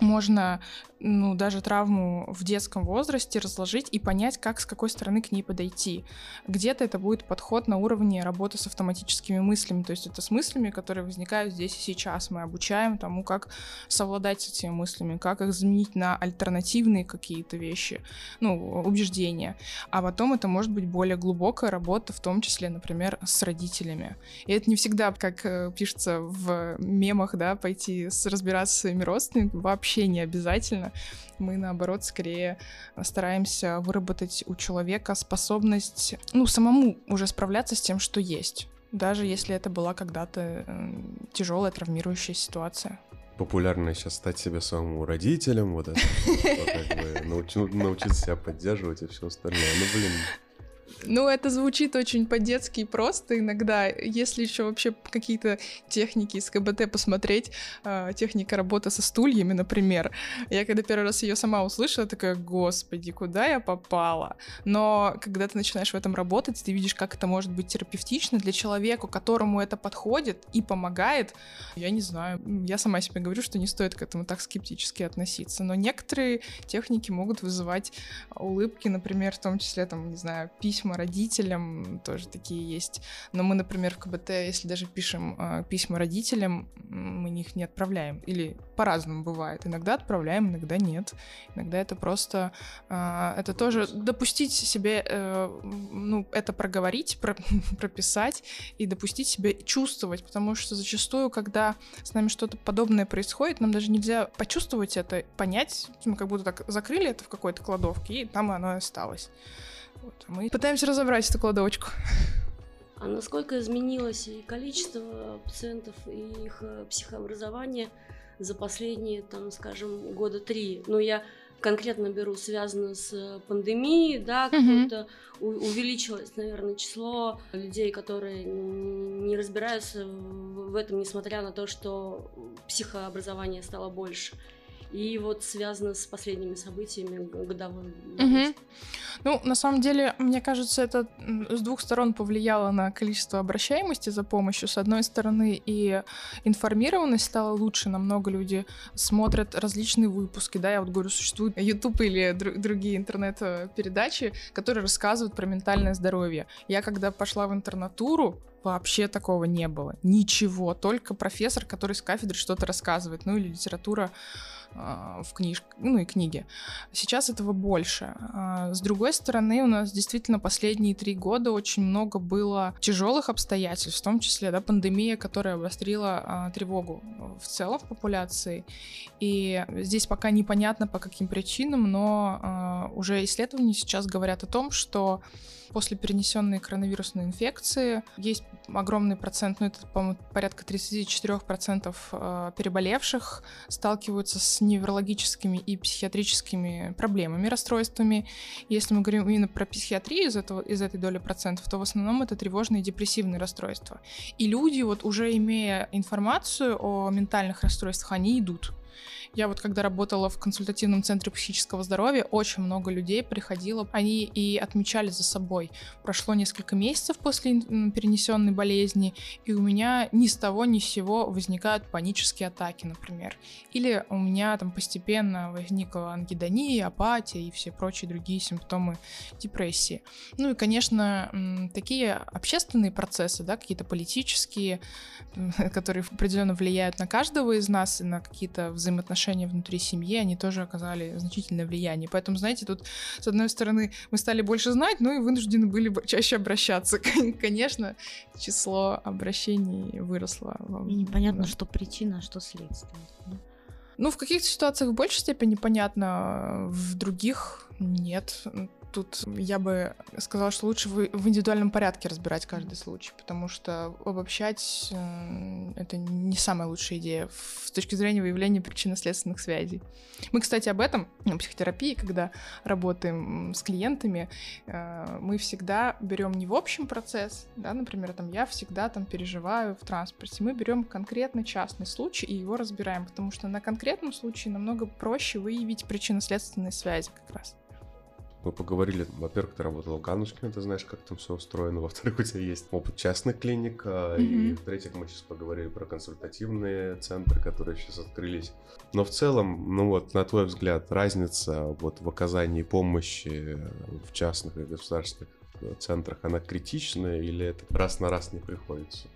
можно ну, даже травму в детском возрасте разложить и понять, как с какой стороны к ней подойти. Где-то это будет подход на уровне работы с автоматическими мыслями, то есть это с мыслями, которые возникают здесь и сейчас. Мы обучаем тому, как совладать с этими мыслями, как их заменить на альтернативные какие-то вещи, ну, убеждения. А потом это может быть более глубокая работа, в том числе, например, с родителями. И это не всегда, как э, пишется в мемах, да, пойти разбираться с своими родственниками, вообще не обязательно мы, наоборот, скорее стараемся выработать у человека способность, ну, самому уже справляться с тем, что есть. Даже если это была когда-то э, тяжелая травмирующая ситуация популярно сейчас стать себе самому родителем, вот это, научиться себя поддерживать и все остальное. Ну, блин, ну, это звучит очень по-детски и просто иногда. Если еще вообще какие-то техники из КБТ посмотреть, э, техника работы со стульями, например. Я когда первый раз ее сама услышала, такая, господи, куда я попала? Но когда ты начинаешь в этом работать, ты видишь, как это может быть терапевтично для человека, которому это подходит и помогает. Я не знаю, я сама себе говорю, что не стоит к этому так скептически относиться. Но некоторые техники могут вызывать улыбки, например, в том числе, там, не знаю, письма письма родителям, тоже такие есть. Но мы, например, в КБТ, если даже пишем э, письма родителям, мы их не отправляем. Или по-разному бывает. Иногда отправляем, иногда нет. Иногда это просто... Э, это тоже допустить себе, э, ну, это проговорить, про, *laughs* прописать и допустить себе чувствовать, потому что зачастую, когда с нами что-то подобное происходит, нам даже нельзя почувствовать это, понять, мы как будто так закрыли это в какой-то кладовке, и там оно и осталось. Вот, а мы пытаемся разобрать эту кладовочку. А насколько изменилось и количество пациентов, и их э, психообразование за последние, там, скажем, года три? Ну, я конкретно беру, связано с пандемией, да, Мгм. какое-то у- увеличилось, наверное, число людей, которые не разбираются в этом, несмотря на то, что психообразование стало больше. И вот связано с последними событиями г- годовыми. Мгм. Ну, на самом деле, мне кажется, это с двух сторон повлияло на количество обращаемости за помощью. С одной стороны, и информированность стала лучше, намного люди смотрят различные выпуски, да, я вот говорю, существует YouTube или дру- другие интернет-передачи, которые рассказывают про ментальное здоровье. Я когда пошла в интернатуру, вообще такого не было. Ничего, только профессор, который с кафедры что-то рассказывает, ну или литература в книжке, ну и книги. Сейчас этого больше. А, С другой стороны, у нас действительно последние три года очень много было тяжелых обстоятельств, в том числе да, пандемия, которая обострила а, тревогу в целом в популяции. И здесь пока непонятно по каким причинам, но а, уже исследования сейчас говорят о том, что после перенесенной коронавирусной инфекции есть огромный процент, ну это, по-моему, порядка 34% э, переболевших сталкиваются с неврологическими и психиатрическими проблемами, расстройствами. Если мы говорим именно про психиатрию из, этого, из этой доли процентов, то в основном это тревожные и депрессивные расстройства. И люди, вот уже имея информацию о ментальных расстройствах, они идут. Я вот когда работала в консультативном центре психического здоровья, очень много людей приходило, они и отмечали за собой. Прошло несколько месяцев после перенесенной болезни, и у меня ни с того ни с сего возникают панические атаки, например. Или у меня там постепенно возникла ангидония, апатия и все прочие другие симптомы депрессии. Ну и, конечно, такие общественные процессы, да, какие-то политические, *laughs* которые определенно влияют на каждого из нас и на какие-то взаимоотношения внутри семьи, они тоже оказали значительное влияние. Поэтому, знаете, тут, с одной стороны, мы стали больше знать, но и вынуждены были бы чаще обращаться. *laughs* Конечно, число обращений выросло. И непонятно, Да. что причина, а что следствие. Ну, в каких-то ситуациях в большей степени понятно, в других нет. Тут я бы сказала, что лучше в в индивидуальном порядке разбирать каждый случай, потому что обобщать это не самая лучшая идея в- с точки зрения выявления причинно-следственных связей. Мы, кстати, об этом на психотерапии, когда работаем с клиентами, э, мы всегда берем не в общем процесс, да, например, там я всегда там переживаю в транспорте, мы берем конкретно частный случай и его разбираем, потому что на конкретном случае намного проще выявить причинно-следственные связи как раз. Мы поговорили, во-первых, ты работала в Ганушкине, ты знаешь, как там все устроено, *laughs* во-вторых, у тебя есть опыт частных клиник, а, и в-третьих, мы сейчас поговорили про консультативные центры, которые сейчас открылись. Но в целом, ну вот, на твой взгляд, разница вот в оказании помощи в частных и государственных э, центрах, она критичная или это раз на раз не приходится?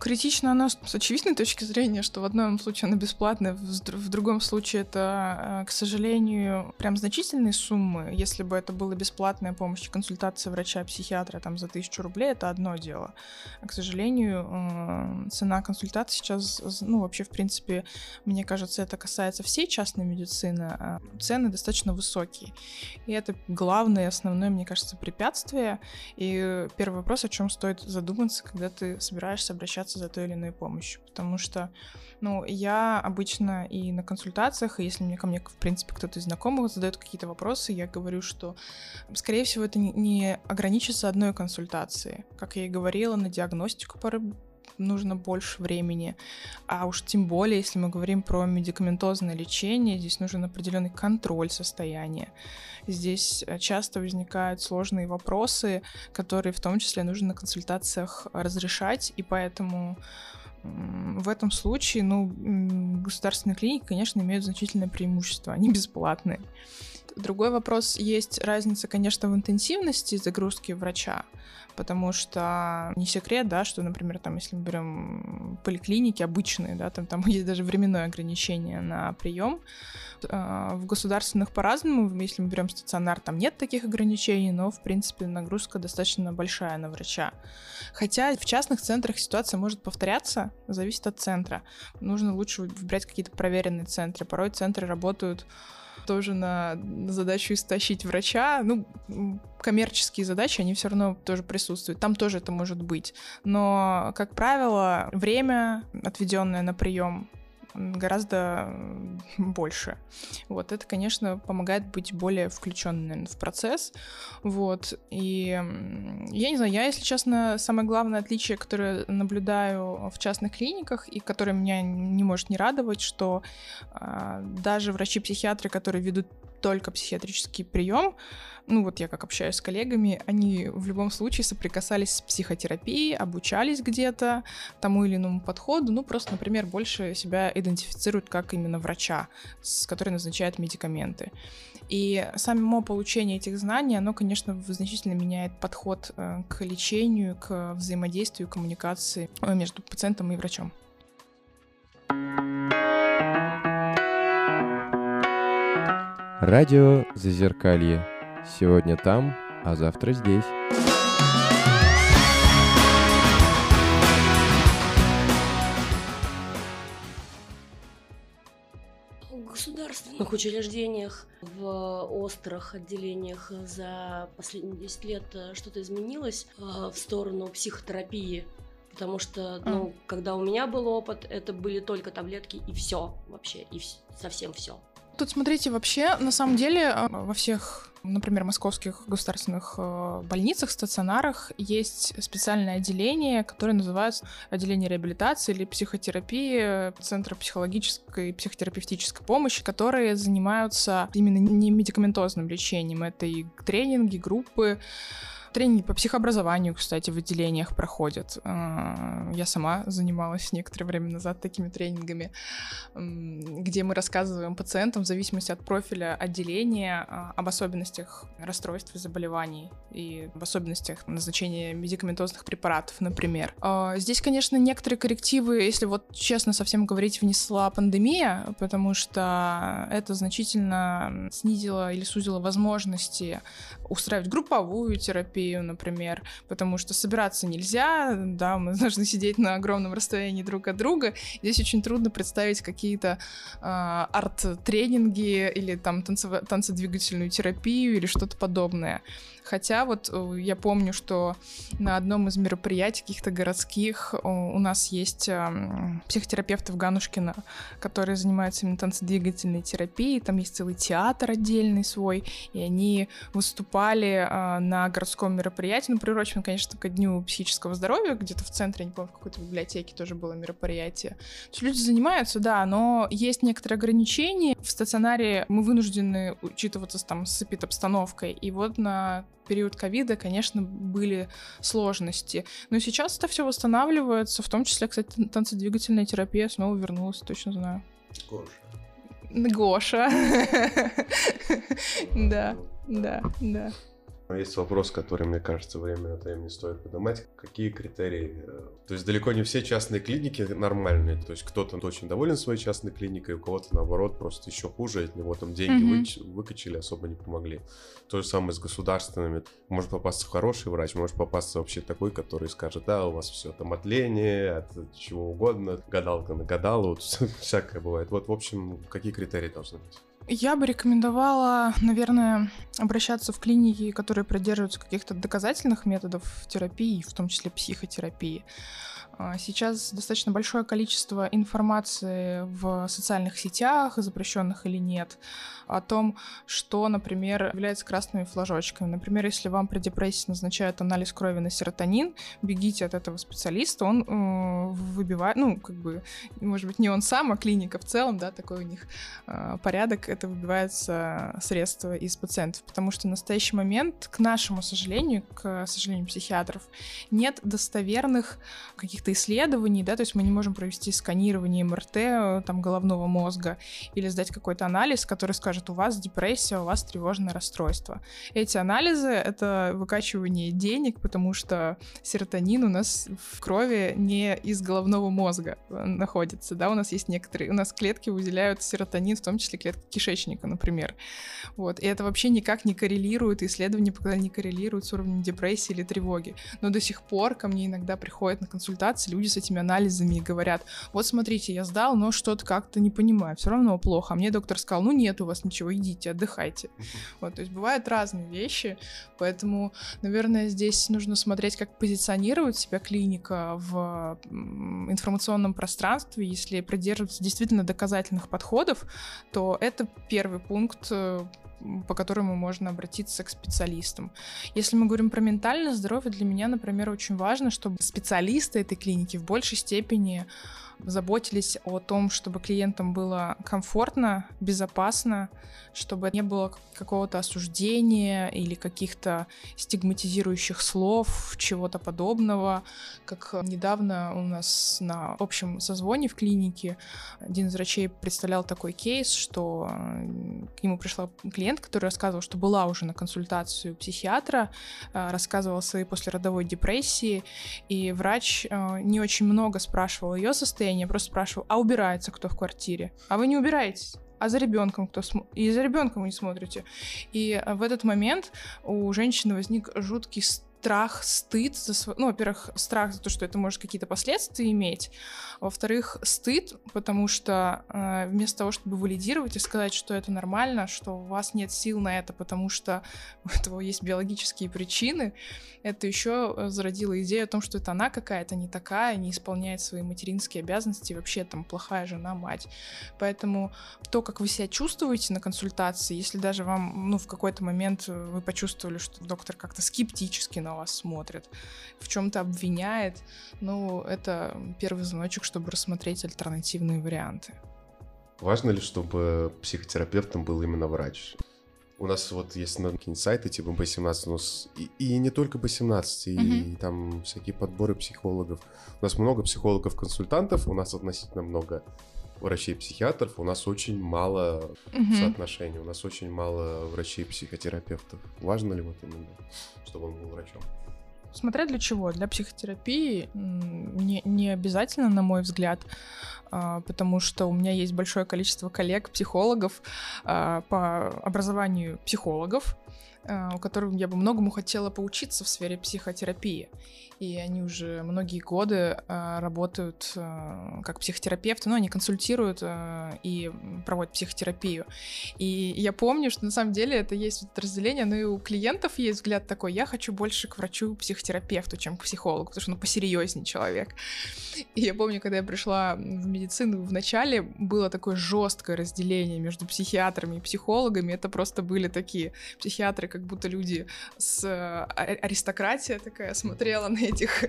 Критично оно с очевидной точки зрения, что в одном случае оно бесплатное, в, другом случае это, э, к сожалению, прям значительные суммы. Если бы это была бесплатная помощь, консультация врача-психиатра там за тысячу рублей, это одно дело. А, к сожалению, э, цена консультации сейчас, ну, вообще, в принципе, мне кажется, это касается всей частной медицины, а цены достаточно высокие. И это главное, основное, мне кажется, препятствие. И первый вопрос, о чем стоит задуматься, когда ты собираешься обращаться за той или иной помощью. Потому что, ну, я обычно и на консультациях, и если мне ко мне, в принципе, кто-то из знакомых задает какие-то вопросы, я говорю, что, скорее всего, это не- ограничится одной консультацией. Как я и говорила, на диагностику порой нужно больше времени. А уж тем более, если мы говорим про медикаментозное лечение, здесь нужен определенный контроль состояния. Здесь э, часто возникают сложные вопросы, которые в том числе нужно на консультациях разрешать, и поэтому в этом случае, ну, государственные клиники, конечно, имеют значительное преимущество, они бесплатные. Другой вопрос, есть разница, конечно, в интенсивности загрузки врача, потому что не секрет, да, что, например, там, если мы берем поликлиники обычные, да, там, там *laughs* есть даже временное ограничение на прием. А, В государственных по-разному, если мы берем стационар, там нет таких ограничений, но, в принципе, нагрузка достаточно большая на врача. Хотя в частных центрах ситуация может повторяться, зависит от центра. Нужно лучше выбирать какие-то проверенные центры. Порой центры работают тоже на, на задачу истощить врача. Ну, коммерческие задачи, они все равно тоже присутствуют. Там тоже это может быть. Но, как правило, время, отведенное на прием гораздо *laughs* больше. Вот это, конечно, помогает быть более включенным в процесс. Вот. И я не знаю, я, если честно, самое главное отличие, которое наблюдаю в частных клиниках и которое меня не может не радовать, что э, даже врачи-психиатры, которые ведут только психиатрический прием, ну вот я как общаюсь с коллегами, они в любом случае соприкасались с психотерапией, обучались где-то тому или иному подходу, ну просто, например, больше себя идентифицируют как именно врача, с который назначает медикаменты. И само получение этих знаний, оно, конечно, значительно меняет подход э, к лечению, к взаимодействию, коммуникации э, между пациентом и врачом. Радио Зазеркалье. Сегодня там, а завтра здесь. В государственных учреждениях, в острых отделениях за последние 10 лет э, что-то изменилось э, в сторону психотерапии? Потому что, ну, когда у меня был опыт, это были только таблетки и все вообще, и совсем все. Тут смотрите, вообще, на самом деле, э, во всех, например, московских государственных э, больницах, стационарах есть специальное отделение, которое называется отделение реабилитации или психотерапии, Центра психологической и психотерапевтической помощи, которые занимаются именно не медикаментозным лечением. Это и тренинги, группы, Тренинги по психообразованию, кстати, в отделениях проходят. А, я сама занималась некоторое время назад такими тренингами, где мы рассказываем пациентам в зависимости от профиля отделения а, об особенностях расстройств и заболеваний и об особенностях назначения медикаментозных препаратов, например. А, здесь, конечно, некоторые коррективы, если вот честно совсем говорить, внесла пандемия, потому что это значительно снизило или сузило возможности устраивать групповую терапию, например, потому что собираться нельзя, да, мы *laughs* должны сидеть на огромном расстоянии друг от друга. Здесь очень трудно представить какие-то э, арт-тренинги или там танцево- танцедвигательную терапию или что-то подобное. Хотя вот э, я помню, что на одном из мероприятий каких-то городских у нас есть психотерапевты в Ганушкина, которые занимаются именно танцедвигательной терапией. Там есть целый театр отдельный свой, и они выступали а, на городском мероприятии, ну, приуроченном, конечно, ко Дню психического здоровья, где-то в центре, не помню, в какой-то библиотеке тоже было мероприятие. То есть люди занимаются, да, но есть некоторые ограничения. В стационаре мы вынуждены учитываться там с эпидобстановкой, и вот на период ковида, конечно, были сложности. Но сейчас это все восстанавливается, в том числе, кстати, танцедвигательная терапия снова вернулась, точно знаю. Гоша. Гоша. *laughs* Да, да, да. Есть вопрос, который, мне кажется, время от времени стоит поднимать. Какие критерии? То есть далеко не все частные клиники нормальные. То есть кто-то очень доволен своей частной клиникой, у кого-то, наоборот, просто еще хуже. От него там деньги mm-hmm. вы, выкачали, особо не помогли. То же самое с государственными. Может попасться хороший врач, может попасться вообще такой, который скажет, да, у вас все там от лени, от чего угодно, гадалка нагадала, вот *laughs* всякое бывает. Вот, в общем, какие критерии должны быть? Я бы рекомендовала, наверное, обращаться в клиники, которые придерживаются каких-то доказательных методов терапии, в том числе психотерапии. А, сейчас достаточно большое количество информации в социальных сетях, запрещенных или нет, о том, что, например, является красными флажочками. Например, если вам при депрессии назначают анализ крови на серотонин, бегите от этого специалиста, он э, выбивает, ну, как бы, может быть, не он сам, а клиника в целом, да, такой у них э, порядок, это выбивается средства из пациентов, потому что в настоящий момент, к нашему сожалению, к сожалению психиатров, нет достоверных каких-то исследований, да, то есть мы не можем провести сканирование МРТ э, там головного мозга или сдать какой-то анализ, который скажет, у вас депрессия, у вас тревожное расстройство. Эти анализы — это выкачивание денег, потому что серотонин у нас в крови не из головного мозга находится, да, у нас есть некоторые, у нас клетки выделяют серотонин, в том числе клетки кишечника, например. Вот, и это вообще никак не коррелирует, исследования пока не коррелируют с уровнем депрессии или тревоги. Но до сих пор ко мне иногда приходят на консультации возвращаться люди с этими анализами и говорят, вот смотрите, я сдал, но что-то как-то не понимаю, все равно плохо. А мне доктор сказал, ну нет у вас ничего, идите, отдыхайте. Вот, то есть бывают разные вещи, поэтому, наверное, здесь нужно смотреть, как позиционирует себя клиника в информационном пространстве. Если придерживаться действительно доказательных подходов, то это первый пункт э, по которому можно обратиться к специалистам. Если мы говорим про ментальное здоровье, для меня, например, очень важно, чтобы специалисты этой клиники в большей степени заботились о том, чтобы клиентам было комфортно, безопасно, чтобы не было какого-то осуждения или каких-то стигматизирующих слов, чего-то подобного. Как недавно у нас на общем созвоне в клинике один из врачей представлял такой кейс, что к нему пришла клиент, который рассказывал, что была уже на консультацию психиатра, э, рассказывала о своей послеродовой депрессии, и врач э, не очень много спрашивал ее состояние, просто спрашивал, а убирается кто в квартире? А вы не убираетесь? а за ребенком кто см... и за ребенком вы не смотрите. И в этот момент у женщины возник жуткий страх, стыд за свой... Ну, во-первых, страх за то, что это может какие-то последствия иметь. Во-вторых, стыд, потому что э, вместо того, чтобы валидировать и сказать, что это нормально, что у вас нет сил на это, потому что *laughs* у этого есть биологические причины, это еще э, зародило идею о том, что это она какая-то не такая, не исполняет свои материнские обязанности, вообще там плохая жена, мать. Поэтому то, как вы себя чувствуете на консультации, если даже вам, ну, в какой-то момент вы почувствовали, что доктор как-то скептически на вас смотрит, в чем-то обвиняет, ну, это первый звоночек, чтобы рассмотреть альтернативные варианты. Важно ли, чтобы психотерапевтом был именно врач? У нас вот есть на какие-нибудь сайты типа B17, у нас и, и не только B17, и, mm-hmm. и там всякие подборы психологов. У нас много психологов-консультантов, у нас относительно много врачей-психиатров, у нас очень мало mm-hmm. соотношений, у нас очень мало врачей-психотерапевтов. Важно ли вот именно, чтобы он был врачом? Смотря для чего. Для психотерапии не, не обязательно, на мой взгляд, а, потому что у меня есть большое количество коллег-психологов а, по образованию психологов, у которых я бы многому хотела поучиться в сфере психотерапии и они уже многие годы э, работают э, как психотерапевты, но ну, они консультируют э, и проводят психотерапию. И я помню, что на самом деле это есть вот разделение, но и у клиентов есть взгляд такой, я хочу больше к врачу-психотерапевту, чем к психологу, потому что он посерьезнее человек. *laughs* И я помню, когда я пришла в медицину в начале, было такое жесткое разделение между психиатрами и психологами. Это просто были такие психиатры, как будто люди с аристократия такая смотрела на этих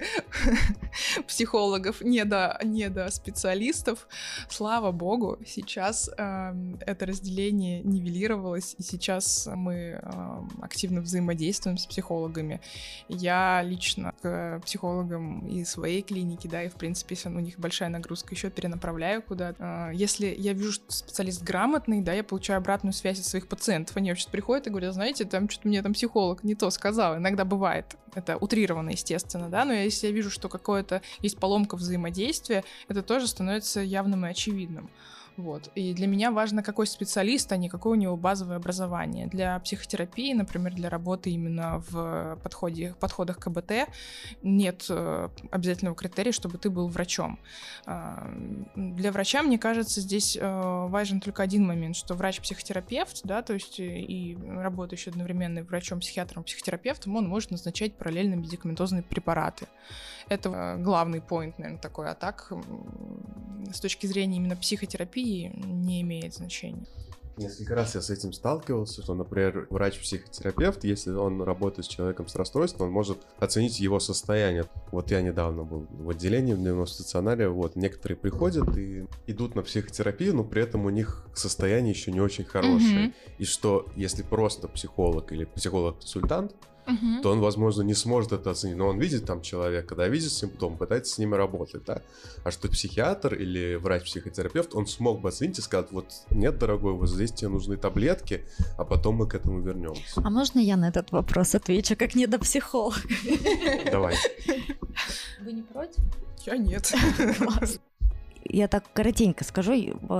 *laughs* психологов, не до, не до специалистов. Слава богу, сейчас э, это разделение нивелировалось, и сейчас мы э, активно взаимодействуем с психологами. Я лично к психологам и своей клиники, да, и в принципе, если у них большая нагрузка, еще перенаправляю куда-то. Э, если я вижу, что специалист грамотный, да, я получаю обратную связь от своих пациентов. Они вообще приходят и говорят, знаете, там что-то мне там психолог не то сказал. Иногда бывает. Это утрированно, естественно, да, но если я вижу, что какое-то есть поломка взаимодействия, это тоже становится явным и очевидным. Вот. И для меня важно, какой специалист, а не какое у него базовое образование. Для психотерапии, например, для работы именно в подходе, подходах КБТ нет э, обязательного критерия, чтобы ты был врачом. А, для врача, мне кажется, здесь э, важен только один момент, что врач-психотерапевт, да, то есть и работающий одновременно врачом-психиатром, психотерапевтом, он может назначать параллельно медикаментозные препараты. Это э, главный поинт, наверное, такой. А так, с точки зрения именно психотерапии, не имеет значения. Несколько раз я с этим сталкивался, что, например, врач-психотерапевт, если он работает с человеком с расстройством, он может оценить его состояние. Вот я недавно был в отделении в дневном стационаре, вот, некоторые приходят и идут на психотерапию, но при этом у них состояние еще не очень хорошее. Mm-hmm. И что, если просто психолог или психолог-консультант угу. то он, возможно, не сможет это оценить. Но он видит там человека, когда видит симптом, пытается с ними работать, да. А что психиатр или врач-психотерапевт, он смог бы оценить и сказать, вот нет, дорогой, вот здесь тебе нужны таблетки, а потом мы к этому вернемся. А можно я на этот вопрос отвечу, как не до психолога? Давай. Вы не против? Я нет. Я так коротенько скажу,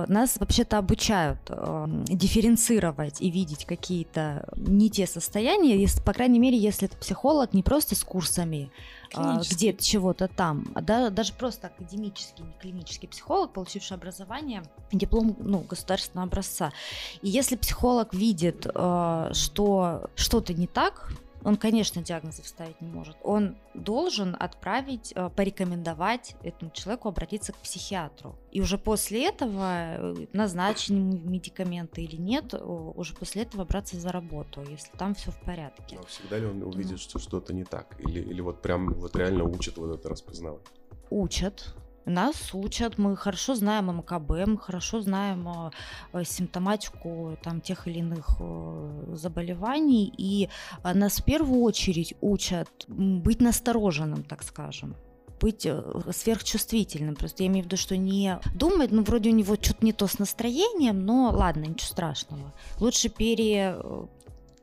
нас вообще-то обучают э, дифференцировать и видеть какие-то не те состояния, если, по крайней мере, если это психолог не просто с курсами, а, где-то чего-то там, а да, даже просто академический, не клинический психолог, получивший образование, диплом ну, государственного образца. И если психолог видит, э, что что-то не так, он, конечно, диагнозы вставить не может. Он должен отправить, э, порекомендовать этому человеку обратиться к психиатру. И уже после этого э, назначены медикаменты или нет, уже после этого браться за работу, если там все в порядке. Но всегда ли он увидит, что что-то не так? Или, или вот прям вот реально учат вот это распознавать? Учат, нас учат, мы хорошо знаем МКБ, мы хорошо знаем э, э, симптоматику там, тех или иных э, заболеваний, и нас в первую очередь учат быть настороженным, так скажем быть сверхчувствительным. Просто я имею в виду, что не думать, ну, вроде у него что-то не то с настроением, но ладно, ничего страшного. Лучше пере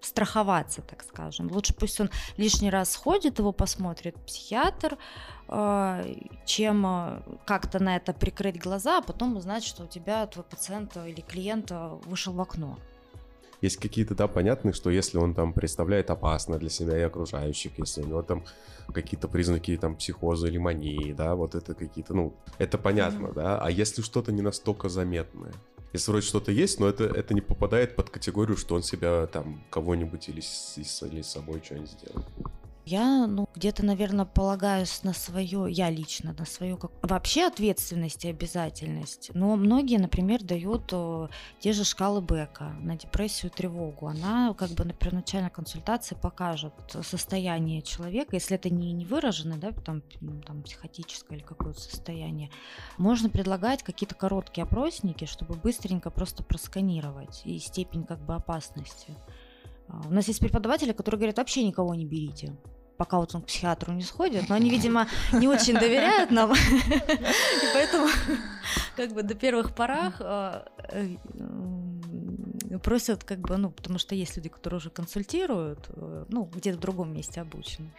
страховаться, так скажем. Лучше пусть он лишний раз сходит, его посмотрит психиатр, а, чем а, как-то на это прикрыть глаза, а потом узнать, что у тебя твой пациент или клиент а, вышел в окно. Есть какие-то, да, понятные, что если он там представляет опасно для себя и окружающих, если у него там какие-то признаки там психоза или мании, да, вот это какие-то, ну, это понятно, mm-hmm. да, а если что-то не настолько заметное, если вроде что-то есть, но это, это не попадает под категорию, что он себя там кого-нибудь или или с собой что-нибудь сделал. Я, ну, где-то, наверное, полагаюсь на свое, я лично, на свою как... вообще ответственность и обязательность. Но многие, например, дают э, те же шкалы Бека на депрессию, тревогу. Она как бы на первоначальной консультации покажет состояние человека, если это не, не выражено, да, там, там психотическое или какое-то состояние. Можно предлагать какие-то короткие опросники, чтобы быстренько просто просканировать и степень как бы опасности. А, у нас есть преподаватели, которые говорят, вообще никого не берите пока вот он к психиатру не сходит, но они, видимо, не очень доверяют нам, и поэтому как бы до первых порах а, э, просят как бы, ну, потому что есть люди, которые уже консультируют, э, ну, где-то в другом месте обучены,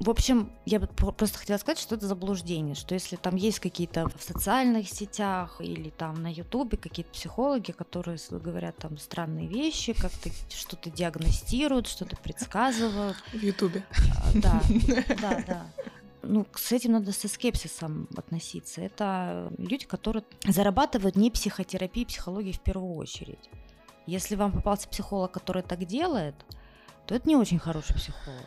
в общем, я просто хотела сказать, что это заблуждение, что если там есть какие-то в социальных сетях или там на Ютубе какие-то психологи, которые говорят там странные вещи, как-то что-то диагностируют, что-то предсказывают. В Ютубе. А, да, *laughs* да, да ну, с этим надо со скепсисом относиться. Это люди, которые зарабатывают не психотерапией, психологией в первую очередь. Если вам попался психолог, который так делает, то это не очень хороший психолог.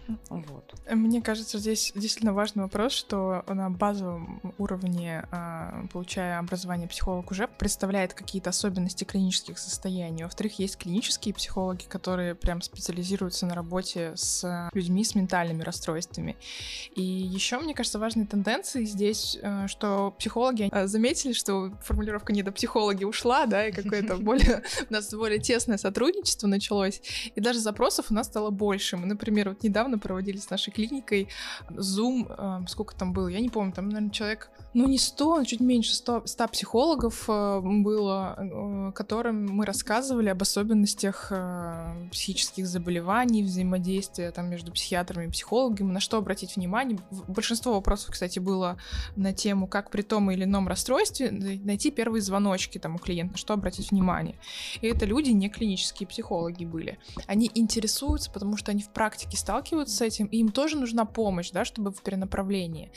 Вот. Мне кажется, здесь действительно важный вопрос, что на базовом уровне, а, получая образование, психолог уже представляет какие-то особенности клинических состояний. Во-вторых, есть клинические психологи, которые прям специализируются на работе с людьми с ментальными расстройствами. И еще, мне кажется, важной тенденцией здесь, э, что психологи э, заметили, что формулировка не до психологи ушла, да, и какое-то *laughs* более у нас более тесное сотрудничество началось, и даже запросов у нас стало больше. Мы, например, вот недавно проводили с нашей клиникой. Zoom, э, сколько там было, я не помню, там, наверное, человек, ну не 100, но чуть меньше 100, 100 психологов э, было, э, которым мы рассказывали об особенностях психических заболеваний, взаимодействия там между психиатрами и психологами, на что обратить внимание. Большинство вопросов, кстати, было на тему, как при том или ином расстройстве найти первые звоночки там у клиента, на что обратить внимание. И это люди не клинические психологи были. Они интересуются, потому что они в практике сталкиваются с этим, и им тоже нужна помощь, да, чтобы в перенаправлении.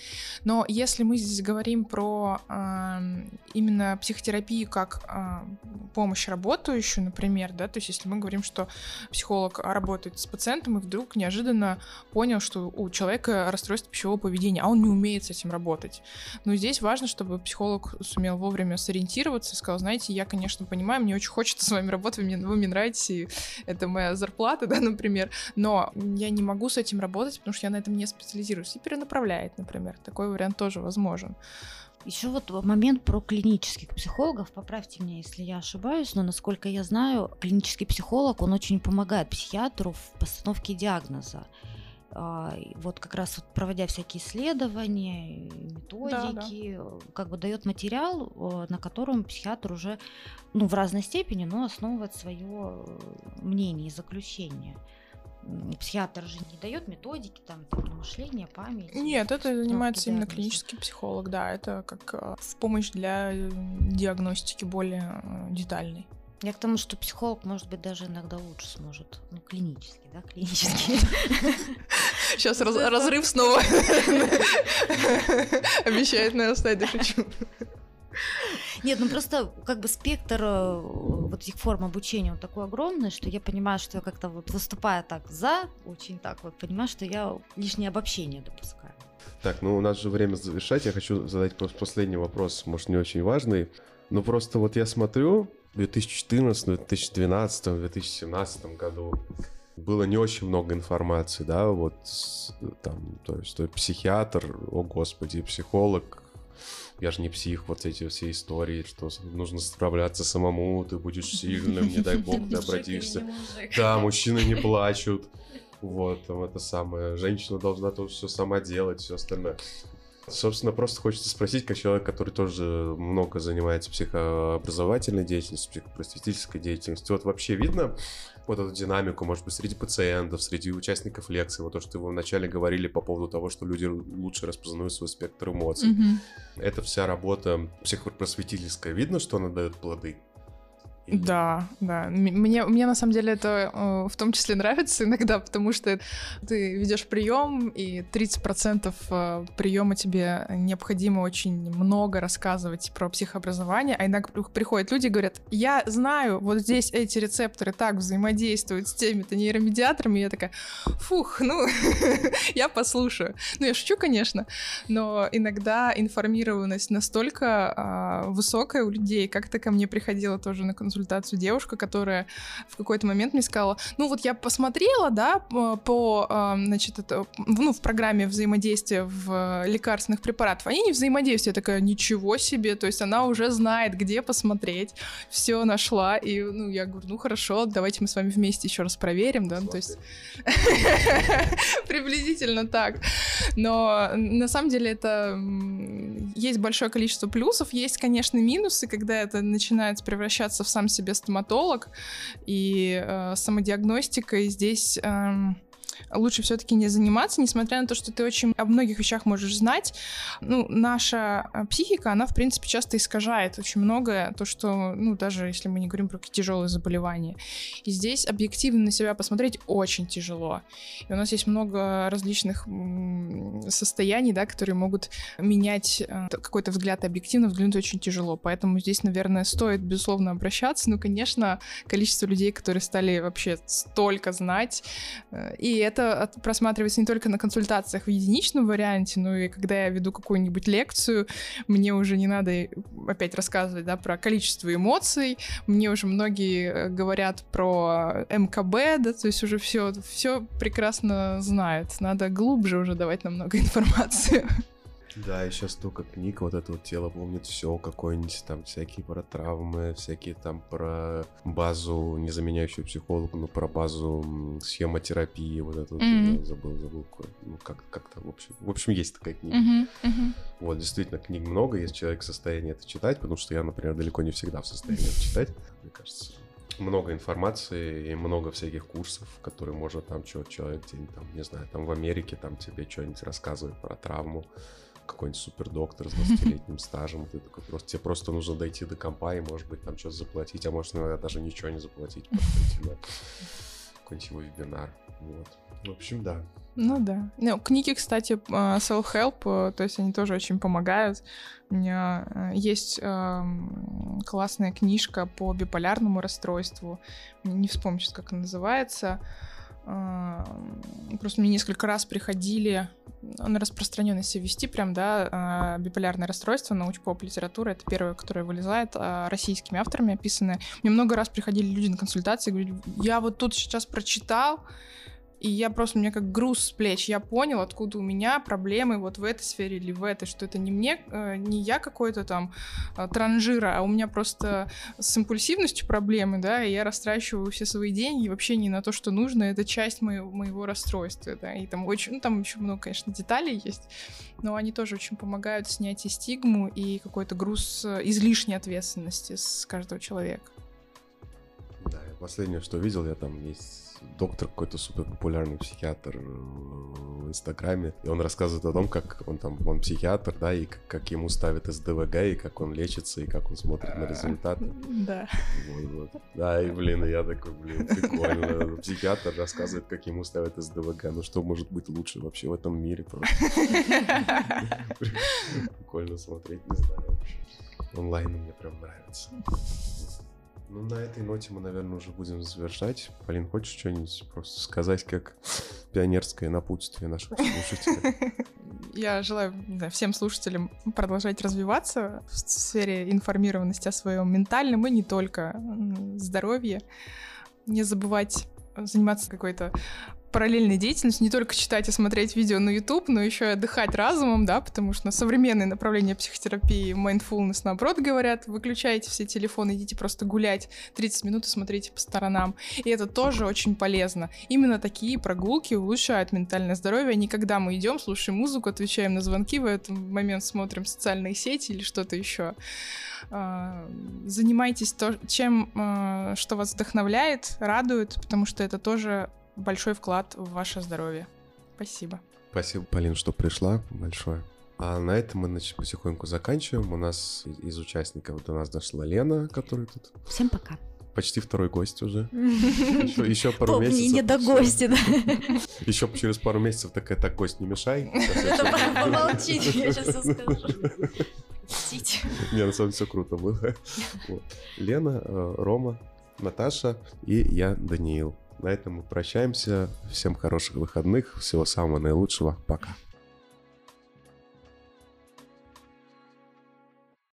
Но если мы здесь говорим про э, именно психотерапию как э, помощь работающую, например, да, то есть если мы говорим, что психолог работает с пациентом и вдруг неожиданно понял, что у человека расстройство пищевого поведения, а он не умеет с этим работать. Но здесь важно, чтобы психолог сумел вовремя сориентироваться и сказал, знаете, я, конечно, понимаю, мне очень хочется с вами работать, вы мне, вы мне нравитесь, и это моя зарплата, *laughs* да, например, но я не могу с этим работать, потому что я на этом не специализируюсь, и перенаправляет, например. Такой вариант тоже возможен. Еще вот момент про клинических психологов, поправьте меня, если я ошибаюсь, но насколько я знаю, клинический психолог, он очень помогает психиатру в постановке диагноза. А, вот как раз вот проводя всякие исследования, методики, да, да. как бы дает материал, на котором психиатр уже, ну, в разной степени, но основывает свое мнение и заключение. Психиатр же не дает методики, там, мышления, память. Нет, это занимается именно клинический психолог, да, это как э, в помощь для э, диагностики более э, детальной. Я к тому, что психолог, может быть, даже иногда лучше сможет. Ну, клинически, да, клинически. *laughs* Сейчас разрыв снова *laughs* *laughs* обещает нарастать, да шучу. Нет, ну просто как бы спектр э, вот этих форм обучения он такой огромный, что я понимаю, что я как-то вот выступая так за, очень так вот, понимаю, что я лишнее обобщение допускаю. Так, ну у нас же время завершать. Я хочу задать просто последний вопрос, может, не очень важный. Но просто вот я смотрю, в 2014, 2012, 2017 году было не очень много информации, да, вот там, то есть то психиатр, о господи, психолог, я же не псих, вот эти все истории, что нужно справляться самому, ты будешь сильным, не дай бог ты обратишься. Да, мужчины не плачут. Вот, там это самое. Женщина должна тоже все сама делать, все остальное. Собственно, просто хочется спросить, как человек, который тоже много занимается психообразовательной деятельностью, психопросветительской деятельностью, вот вообще видно вот эту динамику, может быть, среди пациентов, среди участников лекции, вот то, что вы вначале говорили по поводу того, что люди лучше распознают свой спектр эмоций. Мгм. Это вся работа психопросветительская. Видно, что она дает плоды? Или- Да, да. Мне, мне на самом деле это э, в том числе *laughs* нравится иногда, потому что ты ведешь прием, и 30% э, приема тебе необходимо очень много рассказывать про психообразование, а иногда при- приходят люди и говорят, я знаю, вот здесь эти рецепторы так взаимодействуют с теми-то нейромедиаторами, и я такая, фух, ну, *laughs* я послушаю. Ну, я шучу, конечно, но иногда информированность настолько а, высокая у людей. Как-то ко мне приходила тоже на консультацию девушка, которая в какой-то момент мне сказала, ну вот я посмотрела, да, по, а, значит, это, ну, в программе взаимодействия в лекарственных препаратов. Они не взаимодействуют. Я такая, ничего себе, то есть она уже знает, где посмотреть, все нашла, и, ну, я говорю, ну, хорошо, давайте мы с вами вместе еще раз проверим, да, ну, то есть *laughs* приблизительно так. Но на самом деле это есть большое количество плюсов, есть, конечно, минусы, когда это начинает превращаться в сам себе стоматолог и э, самодиагностикой здесь эм, лучше все-таки не заниматься, несмотря на то, что ты очень о многих вещах можешь знать. Ну, наша э, психика, она, в принципе, часто искажает очень многое, то, что, ну, даже если мы не говорим про какие тяжелые заболевания. И здесь объективно на себя посмотреть очень тяжело. И у нас есть много различных состояний, да, которые могут менять э, какой-то взгляд, объективно взглянуть очень тяжело. Поэтому здесь, наверное, стоит, безусловно, обращаться. Ну, конечно, количество людей, которые стали вообще столько знать, э, и это просматривается не только на консультациях в единичном варианте, но и когда я веду какую-нибудь лекцию, мне уже не надо опять рассказывать, да, про количество эмоций, мне уже многие э, говорят про МКБ, да, то есть уже все, все прекрасно знают. Надо глубже уже давать намного *laughs* информации. Да, и сейчас столько книг, вот это вот тело помнит все, какое-нибудь там всякие про травмы, всякие там про базу, не заменяющую психологу, но про базу схемотерапии, вот это вот, Мгм. я забыл, забыл, ну как, как-то, в общем, в общем, есть такая книга. Мгм, мгм. Вот, действительно, книг много, если человек в состоянии это читать, потому что я, например, далеко не всегда в состоянии это читать, мне кажется. Много информации и много всяких курсов, которые может там что человек там, не знаю, там в Америке там тебе что-нибудь рассказывает про травму, какой-нибудь супердоктор с 20-летним стажем, ты такой просто, тебе просто нужно дойти до компа и, может быть, там что-то заплатить, а может, иногда даже ничего не заплатить, какой-нибудь его вебинар. Вот. В общем, да. Ну да. Ну, книги, кстати, э, self-help, э, то есть они тоже очень помогают. У меня э, есть эм, классная книжка по биполярному расстройству. Не вспомню как она называется. Эм, Просто мне несколько раз приходили на распространенность вести прям, да, э, биполярное расстройство, научпоп литература, это первое, которое вылезает, российскими авторами описанное. Мне много раз приходили люди на консультации и говорили, я вот тут сейчас прочитал, и я просто, у меня как груз с плеч, я понял, откуда у меня проблемы вот в этой сфере или в этой, что это не мне, э, не я какой-то там э, транжира, а у меня просто с импульсивностью проблемы, да, и я растрачиваю все свои деньги вообще не на то, что нужно, это часть моего, моего расстройства, да, и там очень, ну, там еще много, конечно, деталей есть, но они тоже очень помогают снять и стигму, и какой-то груз э, излишней ответственности с каждого человека. Да, Последнее, что видел, я там есть доктор какой-то супер популярный психиатр в Инстаграме, и он рассказывает о том, как он там, он психиатр, да, и как, как ему ставят СДВГ, и как он лечится, и как он смотрит на результаты. *laughs* Да. Вот, вот. Да, и, блин, и я такой, блин, прикольно. Психиатр рассказывает, как ему ставят СДВГ. Ну что может быть лучше вообще в этом мире просто? *laughs* Прикольно смотреть, не знаю вообще. Онлайн мне прям нравится. Ну, на этой ноте мы, наверное, уже будем завершать. Полин, хочешь что-нибудь просто сказать, как пионерское напутствие наших слушателей? *laughs* Я желаю не знаю, всем слушателям продолжать развиваться в сфере информированности о своем ментальном и не только здоровье. Не забывать заниматься какой-то параллельной деятельностью, не только читать и смотреть видео на YouTube, но еще и отдыхать разумом, да, потому что на современные направления психотерапии, mindfulness, наоборот, говорят, выключайте все телефоны, идите просто гулять 30 минут и смотрите по сторонам. И это тоже очень полезно. Именно такие прогулки улучшают ментальное здоровье, а не когда мы идем, слушаем музыку, отвечаем на звонки, в этот момент смотрим социальные сети или что-то еще а, занимайтесь то, чем, а, что вас вдохновляет, радует, потому что это тоже большой вклад в ваше здоровье. Спасибо. Спасибо, Полин, что пришла. Большое. А на этом мы значит, потихоньку заканчиваем. У нас из участников до нас дошла Лена, которая тут... Всем пока. Почти второй гость уже. *laughs* Еще, еще пару Помни, месяцев. не до гостя, да. *laughs* Еще через пару месяцев такая, так, гость, не мешай. Это помолчите, я сейчас скажу. Простите. *laughs* Не, на самом деле все круто было. Лена, э, Рома, Наташа и я, Даниил. На этом мы прощаемся. Всем хороших выходных. Всего самого наилучшего. Пока.